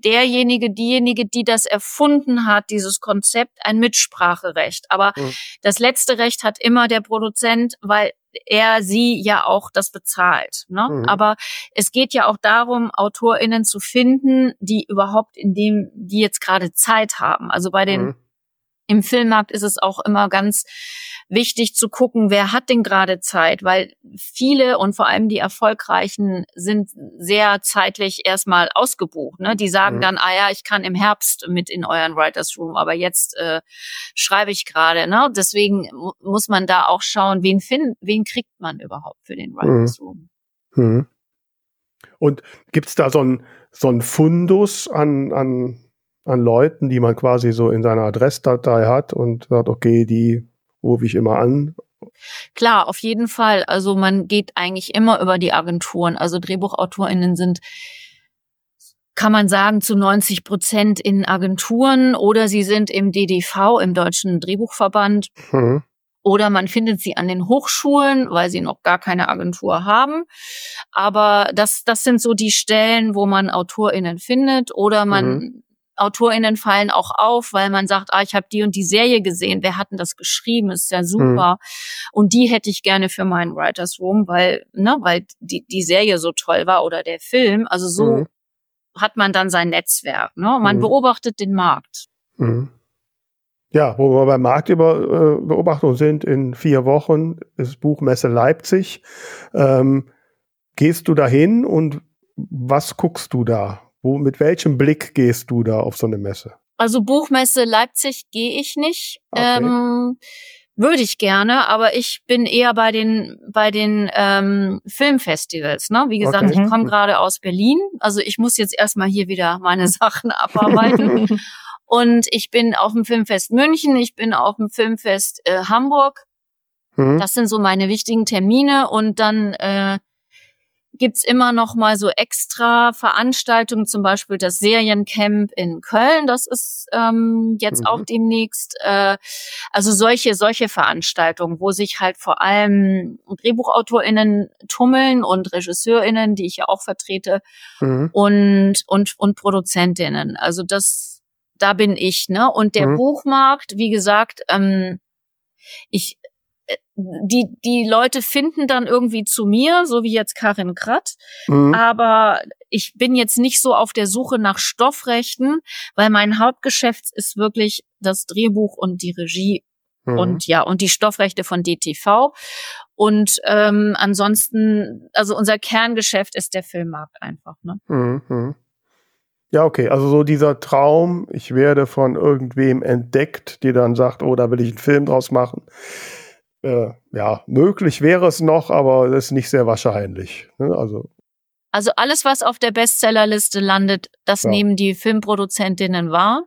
derjenige, diejenige, die das erfunden hat, dieses Konzept, ein Mitspracherecht. Aber mhm. das letzte Recht hat immer der Produzent, weil er sie ja auch das bezahlt. Ne? Mhm. Aber es geht ja auch darum, AutorInnen zu finden, die überhaupt in dem, die jetzt gerade Zeit haben. Also bei den mhm. Im Filmmarkt ist es auch immer ganz wichtig zu gucken, wer hat denn gerade Zeit, weil viele und vor allem die erfolgreichen sind sehr zeitlich erstmal ausgebucht. Ne? Die sagen mhm. dann, ah ja, ich kann im Herbst mit in euren Writers Room, aber jetzt äh, schreibe ich gerade. Ne? Deswegen muss man da auch schauen, wen finden, wen kriegt man überhaupt für den Writers mhm. Room. Mhm. Und gibt's da so ein so ein Fundus an, an an Leuten, die man quasi so in seiner Adressdatei hat und sagt, okay, die rufe ich immer an. Klar, auf jeden Fall. Also man geht eigentlich immer über die Agenturen. Also DrehbuchautorInnen sind kann man sagen, zu 90 Prozent in Agenturen oder sie sind im DDV, im Deutschen Drehbuchverband. Mhm. Oder man findet sie an den Hochschulen, weil sie noch gar keine Agentur haben. Aber das, das sind so die Stellen, wo man AutorInnen findet. Oder man mhm. AutorInnen fallen auch auf, weil man sagt, ah, ich habe die und die Serie gesehen, wer hat denn das geschrieben? Ist ja super. Mhm. Und die hätte ich gerne für meinen Writers Room, weil, ne, weil die, die Serie so toll war oder der Film. Also so mhm. hat man dann sein Netzwerk. Ne? Man mhm. beobachtet den Markt. Mhm. Ja, wo wir bei Marktbeobachtung sind, in vier Wochen ist Buchmesse Leipzig. Ähm, gehst du dahin und was guckst du da? Wo, mit welchem Blick gehst du da auf so eine Messe? Also Buchmesse Leipzig gehe ich nicht. Okay. Ähm, würde ich gerne, aber ich bin eher bei den bei den ähm, Filmfestivals. Ne? Wie gesagt, okay. ich komme gerade aus Berlin, also ich muss jetzt erstmal hier wieder meine Sachen abarbeiten. Und ich bin auf dem Filmfest München, ich bin auf dem Filmfest äh, Hamburg. Mhm. Das sind so meine wichtigen Termine und dann äh, gibt's immer noch mal so extra Veranstaltungen, zum Beispiel das Seriencamp in Köln, das ist ähm, jetzt mhm. auch demnächst. Äh, also solche, solche Veranstaltungen, wo sich halt vor allem DrehbuchautorInnen tummeln und RegisseurInnen, die ich ja auch vertrete, mhm. und, und, und ProduzentInnen. Also das, da bin ich, ne? Und der mhm. Buchmarkt, wie gesagt, ähm, ich die, die Leute finden dann irgendwie zu mir, so wie jetzt Karin Kratt. Mhm. Aber ich bin jetzt nicht so auf der Suche nach Stoffrechten, weil mein Hauptgeschäft ist wirklich das Drehbuch und die Regie mhm. und ja, und die Stoffrechte von DTV. Und ähm, ansonsten, also unser Kerngeschäft ist der Filmmarkt einfach. Ne? Mhm. Ja, okay. Also so dieser Traum, ich werde von irgendwem entdeckt, die dann sagt, oh, da will ich einen Film draus machen äh, ja, möglich wäre es noch, aber das ist nicht sehr wahrscheinlich. Ne? Also, also alles, was auf der Bestsellerliste landet, das ja. nehmen die Filmproduzentinnen wahr.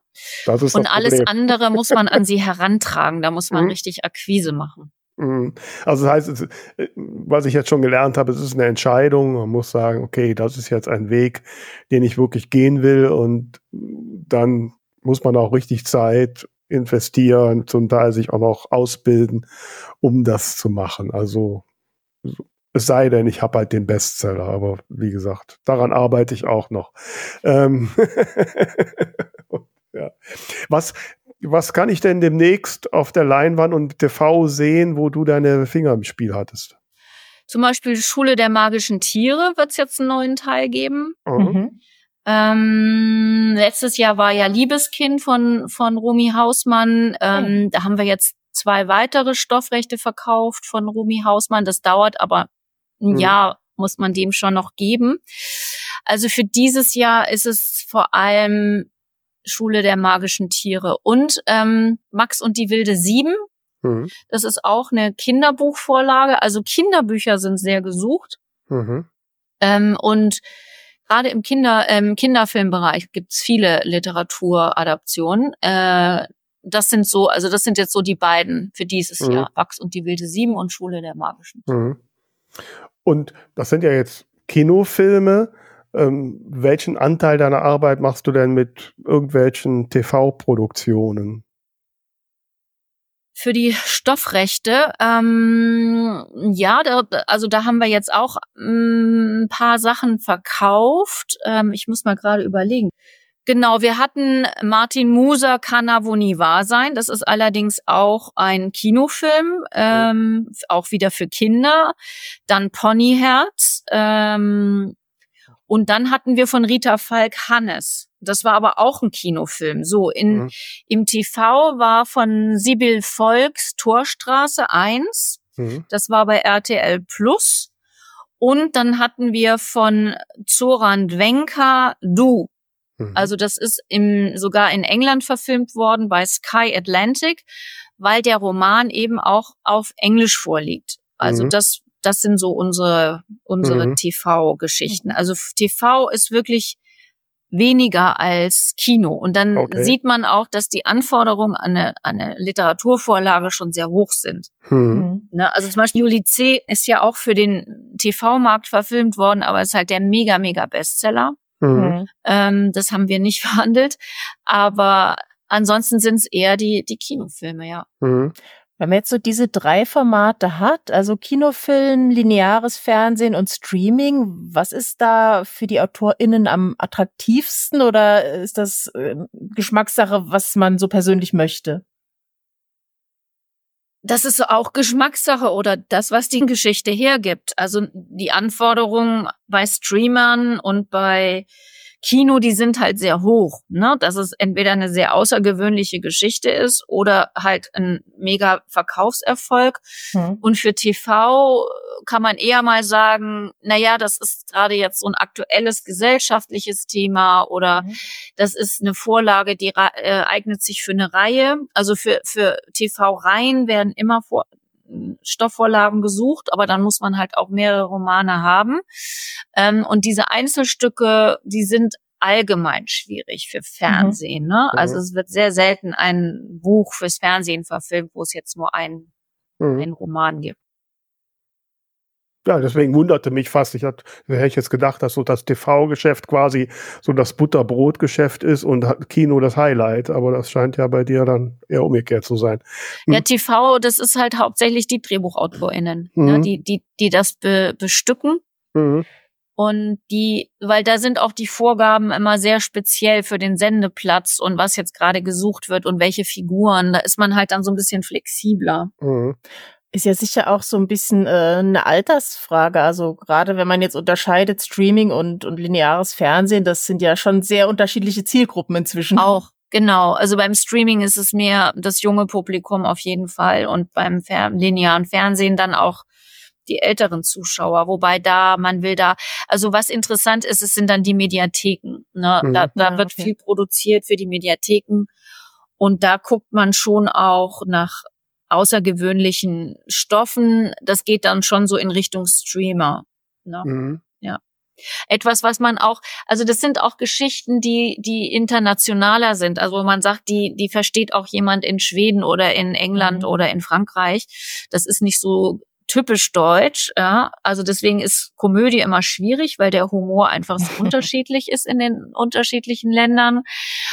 Das ist Und alles andere muss man an sie herantragen. Da muss man mhm. richtig Akquise machen. Mhm. Also das heißt, äh, was ich jetzt schon gelernt habe, es ist eine Entscheidung. Man muss sagen, okay, das ist jetzt ein Weg, den ich wirklich gehen will. Und dann muss man auch richtig Zeit investieren, zum Teil sich auch noch ausbilden, um das zu machen. Also es sei denn, ich habe halt den Bestseller, aber wie gesagt, daran arbeite ich auch noch. Ähm ja. Was, was kann ich denn demnächst auf der Leinwand und TV sehen, wo du deine Finger im Spiel hattest? Zum Beispiel Schule der magischen Tiere wird es jetzt einen neuen Teil geben. Mhm. Ähm, letztes Jahr war ja Liebeskind von, von Rumi Hausmann. Ähm, mhm. Da haben wir jetzt zwei weitere Stoffrechte verkauft von Rumi Hausmann. Das dauert aber ein mhm. Jahr, muss man dem schon noch geben. Also für dieses Jahr ist es vor allem Schule der magischen Tiere und ähm, Max und die wilde Sieben. Mhm. Das ist auch eine Kinderbuchvorlage. Also Kinderbücher sind sehr gesucht. Mhm. Ähm, und gerade im Kinder, ähm, Kinderfilmbereich gibt's viele Literaturadaptionen. Äh, das sind so, also das sind jetzt so die beiden für dieses mhm. Jahr. Wachs und die wilde Sieben und Schule der magischen. Mhm. Und das sind ja jetzt Kinofilme. Ähm, welchen Anteil deiner Arbeit machst du denn mit irgendwelchen TV-Produktionen? Für die Stoffrechte. Ähm, ja, da, also da haben wir jetzt auch ähm, ein paar Sachen verkauft. Ähm, ich muss mal gerade überlegen. Genau, wir hatten Martin Muser Kann wo nie wahr sein. Das ist allerdings auch ein Kinofilm, ähm, auch wieder für Kinder. Dann Ponyherz. Ähm, Und dann hatten wir von Rita Falk Hannes. Das war aber auch ein Kinofilm. So, in, mhm. im TV war von Sibyl Volks Torstraße 1. Mhm. Das war bei RTL Plus. Und dann hatten wir von Zoran Dwenka Du. Mhm. Also das ist im, sogar in England verfilmt worden bei Sky Atlantic, weil der Roman eben auch auf Englisch vorliegt. Also mhm. das, das sind so unsere, unsere mhm. TV-Geschichten. Also TV ist wirklich weniger als Kino. Und dann okay. sieht man auch, dass die Anforderungen an eine, an eine Literaturvorlage schon sehr hoch sind. Hm. Mhm. Ne? Also zum Beispiel Juli C. ist ja auch für den TV-Markt verfilmt worden, aber ist halt der mega, mega Bestseller. Mhm. Ähm, das haben wir nicht verhandelt. Aber ansonsten sind es eher die, die Kinofilme, ja. Mhm. Wenn man jetzt so diese drei Formate hat, also Kinofilm, lineares Fernsehen und Streaming, was ist da für die AutorInnen am attraktivsten oder ist das äh, Geschmackssache, was man so persönlich möchte? Das ist auch Geschmackssache oder das, was die Geschichte hergibt. Also die Anforderungen bei Streamern und bei Kino, die sind halt sehr hoch, ne? Dass es entweder eine sehr außergewöhnliche Geschichte ist oder halt ein mega Verkaufserfolg. Hm. Und für TV kann man eher mal sagen, na ja, das ist gerade jetzt so ein aktuelles gesellschaftliches Thema oder mhm. das ist eine Vorlage, die äh, eignet sich für eine Reihe. Also für, für TV-Reihen werden immer vor, Stoffvorlagen gesucht, aber dann muss man halt auch mehrere Romane haben. Ähm, und diese Einzelstücke, die sind allgemein schwierig für Fernsehen. Mhm. Ne? Also mhm. es wird sehr selten ein Buch fürs Fernsehen verfilmt, wo es jetzt nur ein, mhm. einen Roman gibt. Ja, deswegen wunderte mich fast. Ich hatte, hätte ich jetzt gedacht, dass so das TV-Geschäft quasi so das Butterbrotgeschäft ist und Kino das Highlight. Aber das scheint ja bei dir dann eher umgekehrt zu sein. Hm. Ja, TV, das ist halt hauptsächlich die DrehbuchautorInnen, ne, mhm. ne, die, die, die das be, bestücken. Mhm. Und die, weil da sind auch die Vorgaben immer sehr speziell für den Sendeplatz und was jetzt gerade gesucht wird und welche Figuren. Da ist man halt dann so ein bisschen flexibler. Mhm. Ist ja sicher auch so ein bisschen äh, eine Altersfrage. Also gerade wenn man jetzt unterscheidet Streaming und, und lineares Fernsehen, das sind ja schon sehr unterschiedliche Zielgruppen inzwischen. Auch, genau. Also beim Streaming ist es mehr das junge Publikum auf jeden Fall und beim Fer linearen Fernsehen dann auch die älteren Zuschauer, wobei da, man will da, also was interessant ist, es sind dann die Mediatheken. Ne? Mhm. Da, da ja, wird okay. viel produziert für die Mediatheken und da guckt man schon auch nach außergewöhnlichen Stoffen. Das geht dann schon so in Richtung Streamer. Ne? Mhm. Ja. Etwas, was man auch, also das sind auch Geschichten, die, die internationaler sind. Also man sagt, die, die versteht auch jemand in Schweden oder in England mhm. oder in Frankreich. Das ist nicht so typisch deutsch. Ja? Also deswegen ist Komödie immer schwierig, weil der Humor einfach so unterschiedlich ist in den unterschiedlichen Ländern.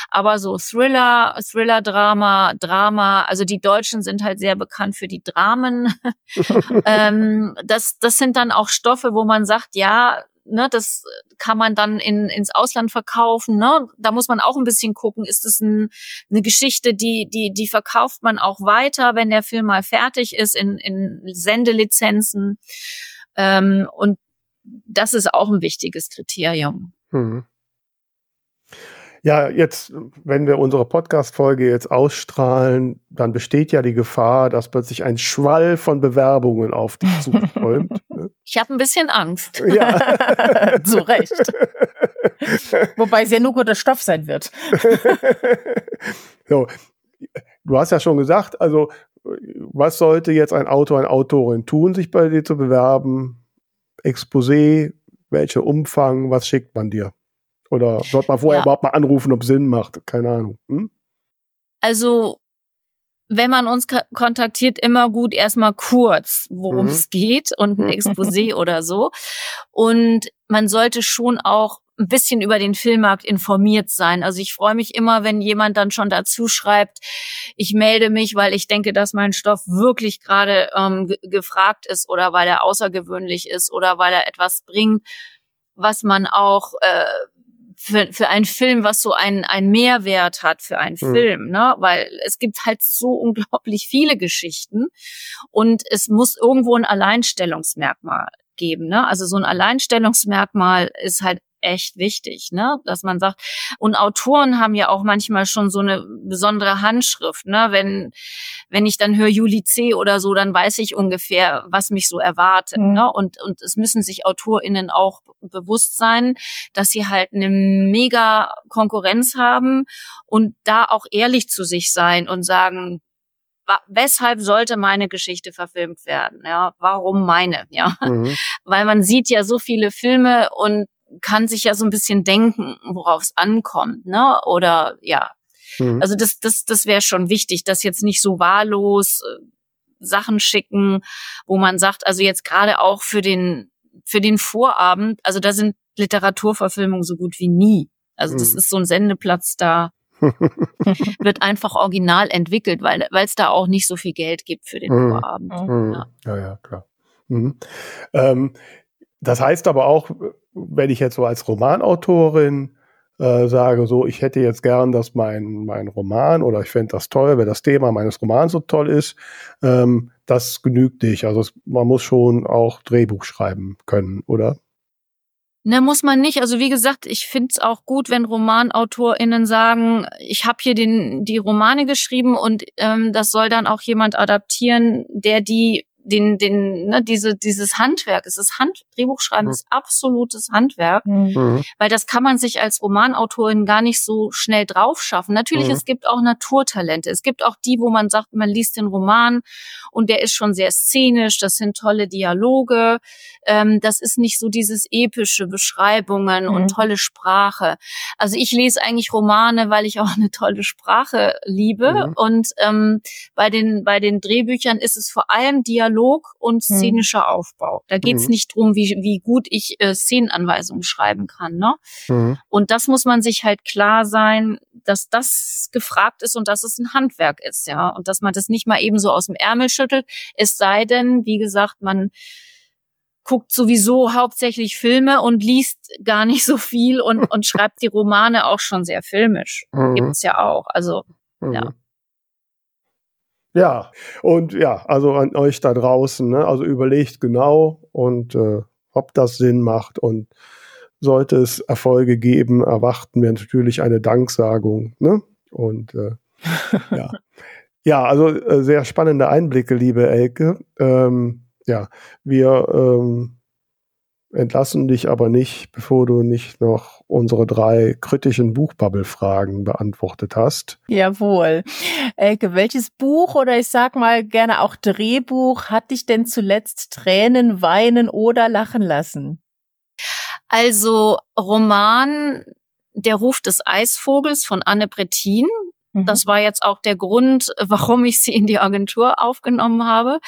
Aber so Thriller, Thriller-Drama, Drama, also die Deutschen sind halt sehr bekannt für die Dramen. ähm, das, das sind dann auch Stoffe, wo man sagt, ja, ne, das kann man dann in, ins Ausland verkaufen. Ne? Da muss man auch ein bisschen gucken, ist es ein, eine Geschichte, die, die, die verkauft man auch weiter, wenn der Film mal fertig ist, in, in Sendelizenzen. Ähm, und das ist auch ein wichtiges Kriterium. Mhm. Ja, jetzt, wenn wir unsere Podcast-Folge jetzt ausstrahlen, dann besteht ja die Gefahr, dass plötzlich ein Schwall von Bewerbungen auf dich zuströmt. Ne? ich habe ein bisschen Angst. Ja. Zu Recht. Wobei es ja nur guter Stoff sein wird. so. Du hast ja schon gesagt, also was sollte jetzt ein Autor, eine Autorin tun, sich bei dir zu bewerben? Exposé, welcher Umfang, was schickt man dir? Oder sollte man vorher ja. überhaupt mal anrufen, ob Sinn macht? Keine Ahnung. Hm? Also, wenn man uns kontaktiert, immer gut erstmal kurz, worum es mhm. geht und ein Exposé oder so. Und man sollte schon auch ein bisschen über den Filmmarkt informiert sein. Also ich freue mich immer, wenn jemand dann schon dazu schreibt, ich melde mich, weil ich denke, dass mein Stoff wirklich gerade ähm, gefragt ist oder weil er außergewöhnlich ist oder weil er etwas bringt, was man auch äh, für, für einen Film, was so einen, einen Mehrwert hat für einen mhm. Film, ne? Weil es gibt halt so unglaublich viele Geschichten und es muss irgendwo ein Alleinstellungsmerkmal geben, ne? Also so ein Alleinstellungsmerkmal ist halt echt wichtig, ne? Dass man sagt, und Autoren haben ja auch manchmal schon so eine besondere Handschrift, ne? Wenn, wenn ich dann höre Juli C. oder so, dann weiß ich ungefähr, was mich so erwartet, mhm. ne? Und, und es müssen sich AutorInnen auch bewusst sein, dass sie halt eine mega Konkurrenz haben und da auch ehrlich zu sich sein und sagen, weshalb sollte meine Geschichte verfilmt werden? Ja, warum meine? Ja, mhm. weil man sieht ja so viele Filme und kann sich ja so ein bisschen denken, worauf es ankommt, ne? Oder ja, mhm. also das, das, das wäre schon wichtig, dass jetzt nicht so wahllos äh, Sachen schicken, wo man sagt, also jetzt gerade auch für den für den Vorabend, also da sind Literaturverfilmungen so gut wie nie. Also das mhm. ist so ein Sendeplatz da wird einfach original entwickelt, weil es da auch nicht so viel Geld gibt für den mhm. Vorabend. Mhm. Ja. ja. ja, klar. Mhm. Ähm, das heißt aber auch, wenn ich jetzt so als Romanautorin äh, sage, so, ich hätte jetzt gern, dass mein, mein Roman oder ich fände das toll, wenn das Thema meines Romans so toll ist, ähm, das genügt nicht. Also es, man muss schon auch Drehbuch schreiben können, oder? Ne, muss man nicht. Also wie gesagt, ich find's auch gut, wenn RomanautorInnen sagen, ich habe hier den, die Romane geschrieben und ähm, das soll dann auch jemand adaptieren, der die den, den, ne, diese, dieses Handwerk, es ist Hand, Drehbuchschreiben mhm. ist absolutes Handwerk, mhm. mhm. weil das kann man sich als Romanautorin gar nicht so schnell drauf schaffen. Natürlich, mhm. es gibt auch Naturtalente. Es gibt auch die, wo man sagt, man liest den Roman und der ist schon sehr szenisch, das sind tolle Dialoge, ähm, das ist nicht so dieses epische Beschreibungen und mhm. tolle Sprache. Also ich lese eigentlich Romane, weil ich auch eine tolle Sprache liebe mhm. und ähm, bei den, bei den Drehbüchern ist es vor allem Dialog Dialog und hm. szenischer mhm. Aufbau. Da geht es mhm. nicht drum, wie, wie gut ich äh, Szenenanweisungen schreiben kann. Ne? Mhm. Und das muss man sich halt klar sein, dass das gefragt ist und dass es ein Handwerk ist, ja. Und dass man das nicht mal eben so aus dem Ärmel schüttelt. Es sei denn, wie gesagt, man guckt sowieso hauptsächlich Filme und liest gar nicht so viel und, und schreibt die Romane auch schon sehr filmisch. Mhm. Gibt's ja auch. Also, mhm. ja. Ja, und ja, also an euch da draußen, ne? also überlegt genau und äh, ob das Sinn macht und sollte es Erfolge geben, erwarten wir natürlich eine Danksagung. Ne? Und äh, ja. ja, also äh, sehr spannende Einblicke, liebe Elke. Ähm, ja, wir ähm, entlassen dich aber nicht, bevor du nicht noch unsere drei kritischen Buchbubble-Fragen beantwortet hast. Jawohl. Elke, welches Buch oder ich sag mal gerne auch Drehbuch hat dich denn zuletzt Tränen, weinen oder lachen lassen? Also Roman Der Ruf des Eisvogels von Anne Brettin Mhm. Das war jetzt auch der Grund, warum ich sie in die Agentur aufgenommen habe.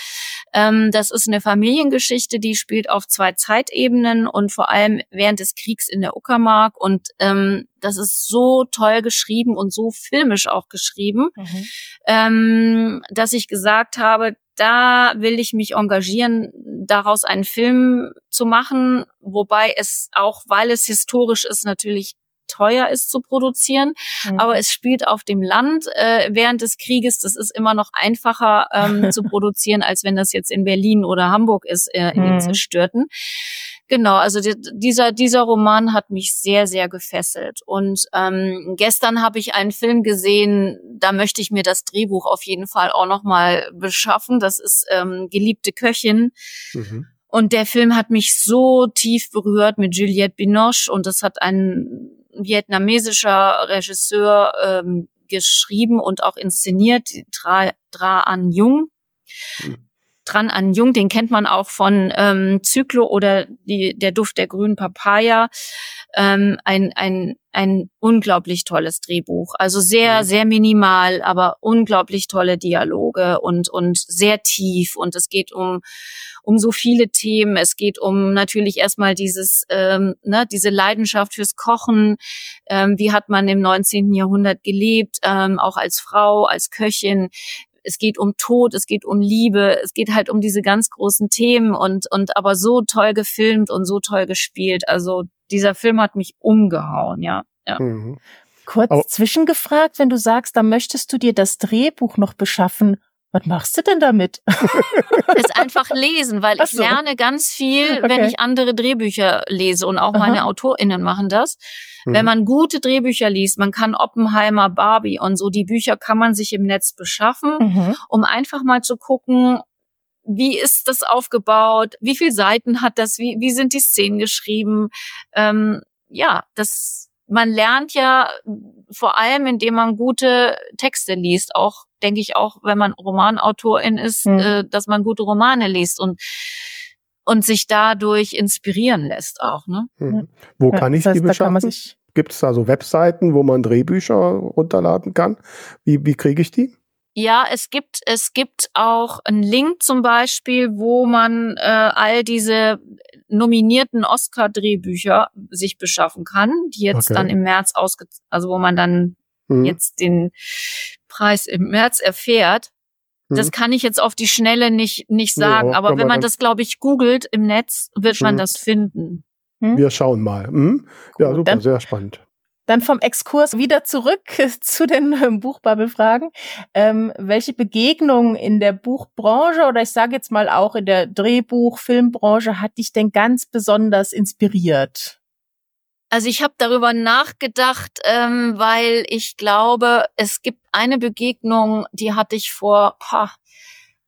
Ähm, das ist eine Familiengeschichte, die spielt auf zwei Zeitebenen und vor allem während des Kriegs in der Uckermark. Und ähm, das ist so toll geschrieben und so filmisch auch geschrieben, mhm. ähm, dass ich gesagt habe, da will ich mich engagieren, daraus einen Film zu machen, wobei es auch, weil es historisch ist, natürlich teuer ist zu produzieren. Mhm. Aber es spielt auf dem Land äh, während des Krieges. Das ist immer noch einfacher ähm, zu produzieren, als wenn das jetzt in Berlin oder Hamburg ist, äh, in mhm. den Zerstörten. Genau, also die, dieser dieser Roman hat mich sehr sehr gefesselt und ähm, gestern habe ich einen Film gesehen, da möchte ich mir das Drehbuch auf jeden Fall auch noch mal beschaffen. Das ist ähm, geliebte Köchin. Mhm. Und der Film hat mich so tief berührt mit Juliette Binoche und das hat einen vietnamesischer Regisseur ähm, geschrieben und auch inszeniert, Dra, Dra An Jung. Hm. Dran an Jung, den kennt man auch von ähm, Zyklo oder die, der Duft der grünen Papaya. Ähm, ein, ein, ein unglaublich tolles Drehbuch. Also sehr, mhm. sehr minimal, aber unglaublich tolle Dialoge und, und sehr tief. Und es geht um, um so viele Themen. Es geht um natürlich erstmal dieses, ähm, ne, diese Leidenschaft fürs Kochen. Ähm, wie hat man im 19. Jahrhundert gelebt, ähm, auch als Frau, als Köchin? Es geht um Tod, es geht um Liebe, es geht halt um diese ganz großen Themen und, und aber so toll gefilmt und so toll gespielt. Also dieser Film hat mich umgehauen, ja. ja. Mhm. Kurz oh. zwischengefragt, wenn du sagst, da möchtest du dir das Drehbuch noch beschaffen, Was machst du denn damit? ist einfach lesen, weil ich lerne ganz viel, okay. wenn ich andere Drehbücher lese und auch Aha. meine AutorInnen machen das. Mhm. Wenn man gute Drehbücher liest, man kann Oppenheimer, Barbie und so, die Bücher kann man sich im Netz beschaffen, mhm. um einfach mal zu gucken, wie ist das aufgebaut, wie viele Seiten hat das, wie, wie sind die Szenen geschrieben. Ähm, ja, das man lernt ja vor allem, indem man gute Texte liest, auch denke ich auch, wenn man Romanautorin ist, mhm. äh, dass man gute Romane liest und und sich dadurch inspirieren lässt auch. Ne? Mhm. Wo kann ich das heißt, die beschaffen? Gibt es da so Webseiten, wo man Drehbücher runterladen kann? Wie, wie kriege ich die? Ja, es gibt es gibt auch einen Link zum Beispiel, wo man äh, all diese nominierten Oscar-Drehbücher sich beschaffen kann, die jetzt okay. dann im März ausge, also wo man dann mhm. jetzt den Preis im März erfährt. Mhm. Das kann ich jetzt auf die Schnelle nicht nicht sagen, ja, aber wenn man das, glaube ich, googelt im Netz, wird mhm. man das finden. Hm? Wir schauen mal. Mhm. Ja, super, dann, sehr spannend. Dann vom Exkurs wieder zurück zu den äh, Buchbubble-Fragen. Ähm, welche Begegnung in der Buchbranche oder ich sage jetzt mal auch in der Drehbuch-, Filmbranche hat dich denn ganz besonders inspiriert? Also ich habe darüber nachgedacht, ähm, weil ich glaube, es gibt eine Begegnung, die hatte ich vor boah,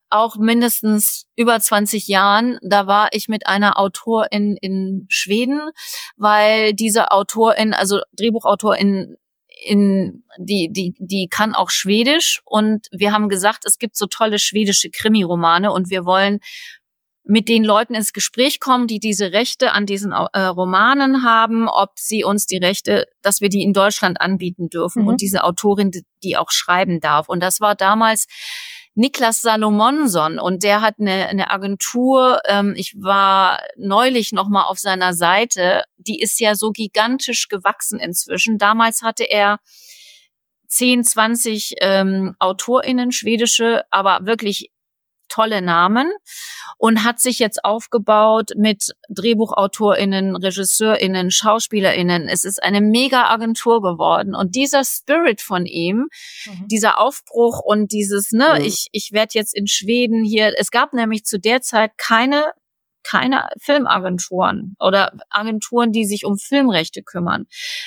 auch mindestens über 20 Jahren. Da war ich mit einer Autorin in Schweden, weil diese Autorin, also Drehbuchautorin in die die die kann auch Schwedisch und wir haben gesagt, es gibt so tolle schwedische Krimiromane und wir wollen mit den Leuten ins Gespräch kommen, die diese Rechte an diesen äh, Romanen haben, ob sie uns die Rechte, dass wir die in Deutschland anbieten dürfen mhm. und diese Autorin, die auch schreiben darf. Und das war damals Niklas Salomonson und der hat eine, eine Agentur. Ähm, ich war neulich noch mal auf seiner Seite. Die ist ja so gigantisch gewachsen inzwischen. Damals hatte er 10, 20 ähm, AutorInnen, schwedische, aber wirklich tolle Namen und hat sich jetzt aufgebaut mit Drehbuchautorinnen, Regisseurinnen, Schauspielerinnen. Es ist eine mega Agentur geworden und dieser Spirit von ihm, mhm. dieser Aufbruch und dieses, ne, mhm. ich ich werde jetzt in Schweden hier. Es gab nämlich zu der Zeit keine keine Filmagenturen oder Agenturen, die sich um Filmrechte kümmern,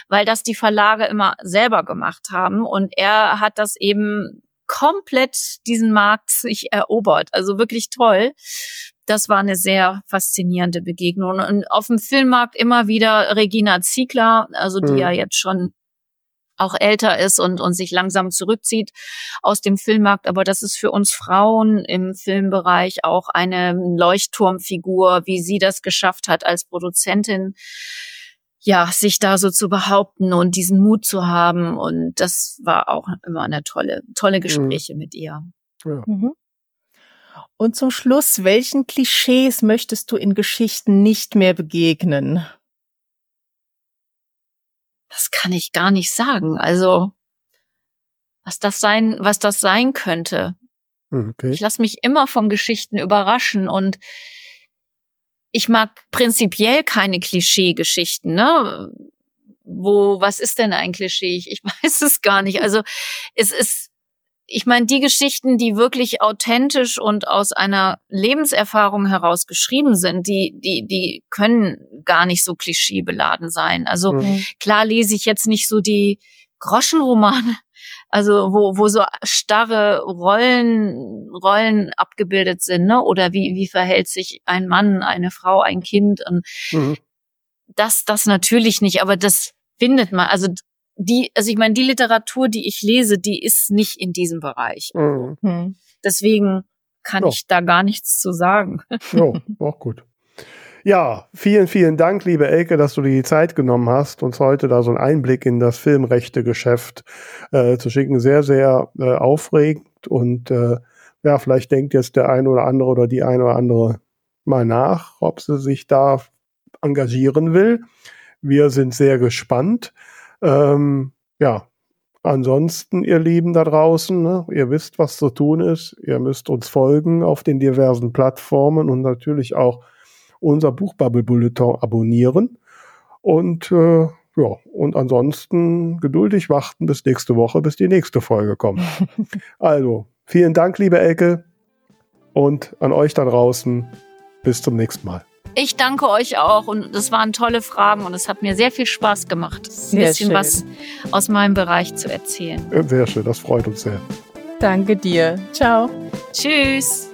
weil das die Verlage immer selber gemacht haben und er hat das eben komplett diesen Markt sich erobert. Also wirklich toll. Das war eine sehr faszinierende Begegnung. Und auf dem Filmmarkt immer wieder Regina Ziegler, also die mhm. ja jetzt schon auch älter ist und, und sich langsam zurückzieht aus dem Filmmarkt. Aber das ist für uns Frauen im Filmbereich auch eine Leuchtturmfigur, wie sie das geschafft hat als Produzentin ja, sich da so zu behaupten und diesen Mut zu haben. Und das war auch immer eine tolle, tolle mhm. Gespräche mhm. mit ihr. Ja. Mhm. Und zum Schluss, welchen Klischees möchtest du in Geschichten nicht mehr begegnen? Das kann ich gar nicht sagen. Also, was das sein, was das sein könnte. Okay. Ich lasse mich immer von Geschichten überraschen und ich mag prinzipiell keine Klischee-Geschichten, ne? Wo, was ist denn ein Klischee? Ich weiß es gar nicht. Also es ist, ich meine, die Geschichten, die wirklich authentisch und aus einer Lebenserfahrung heraus geschrieben sind, die, die, die können gar nicht so klischeebeladen sein. Also mhm. klar lese ich jetzt nicht so die Groschenromane, also wo, wo so starre Rollen, Rollen abgebildet sind, ne? Oder wie, wie verhält sich ein Mann, eine Frau, ein Kind? Und mhm. das, das natürlich nicht, aber das findet man. Also die, also ich meine, die Literatur, die ich lese, die ist nicht in diesem Bereich. Mhm. Hm. Deswegen kann ja. ich da gar nichts zu sagen. Ja, auch gut. Ja, vielen, vielen Dank, liebe Elke, dass du dir die Zeit genommen hast, uns heute da so einen Einblick in das Filmrechte-Geschäft äh, zu schicken. Sehr, sehr äh, aufregend und äh, ja, vielleicht denkt jetzt der eine oder andere oder die eine oder andere mal nach, ob sie sich da engagieren will. Wir sind sehr gespannt. Ähm, ja, ansonsten, ihr Lieben da draußen, ne, ihr wisst, was zu tun ist. Ihr müsst uns folgen auf den diversen Plattformen und natürlich auch unser Buchbubble Bulletin abonnieren. Und äh, ja, und ansonsten geduldig warten bis nächste Woche, bis die nächste Folge kommt. also, Vielen Dank, liebe Elke. Und an euch da draußen. Bis zum nächsten Mal. Ich danke euch auch und das waren tolle Fragen und es hat mir sehr viel Spaß gemacht, ein Sehr bisschen schön. was aus meinem Bereich zu erzählen. Sehr schön, das freut uns sehr. Danke dir. Ciao. Tschüss.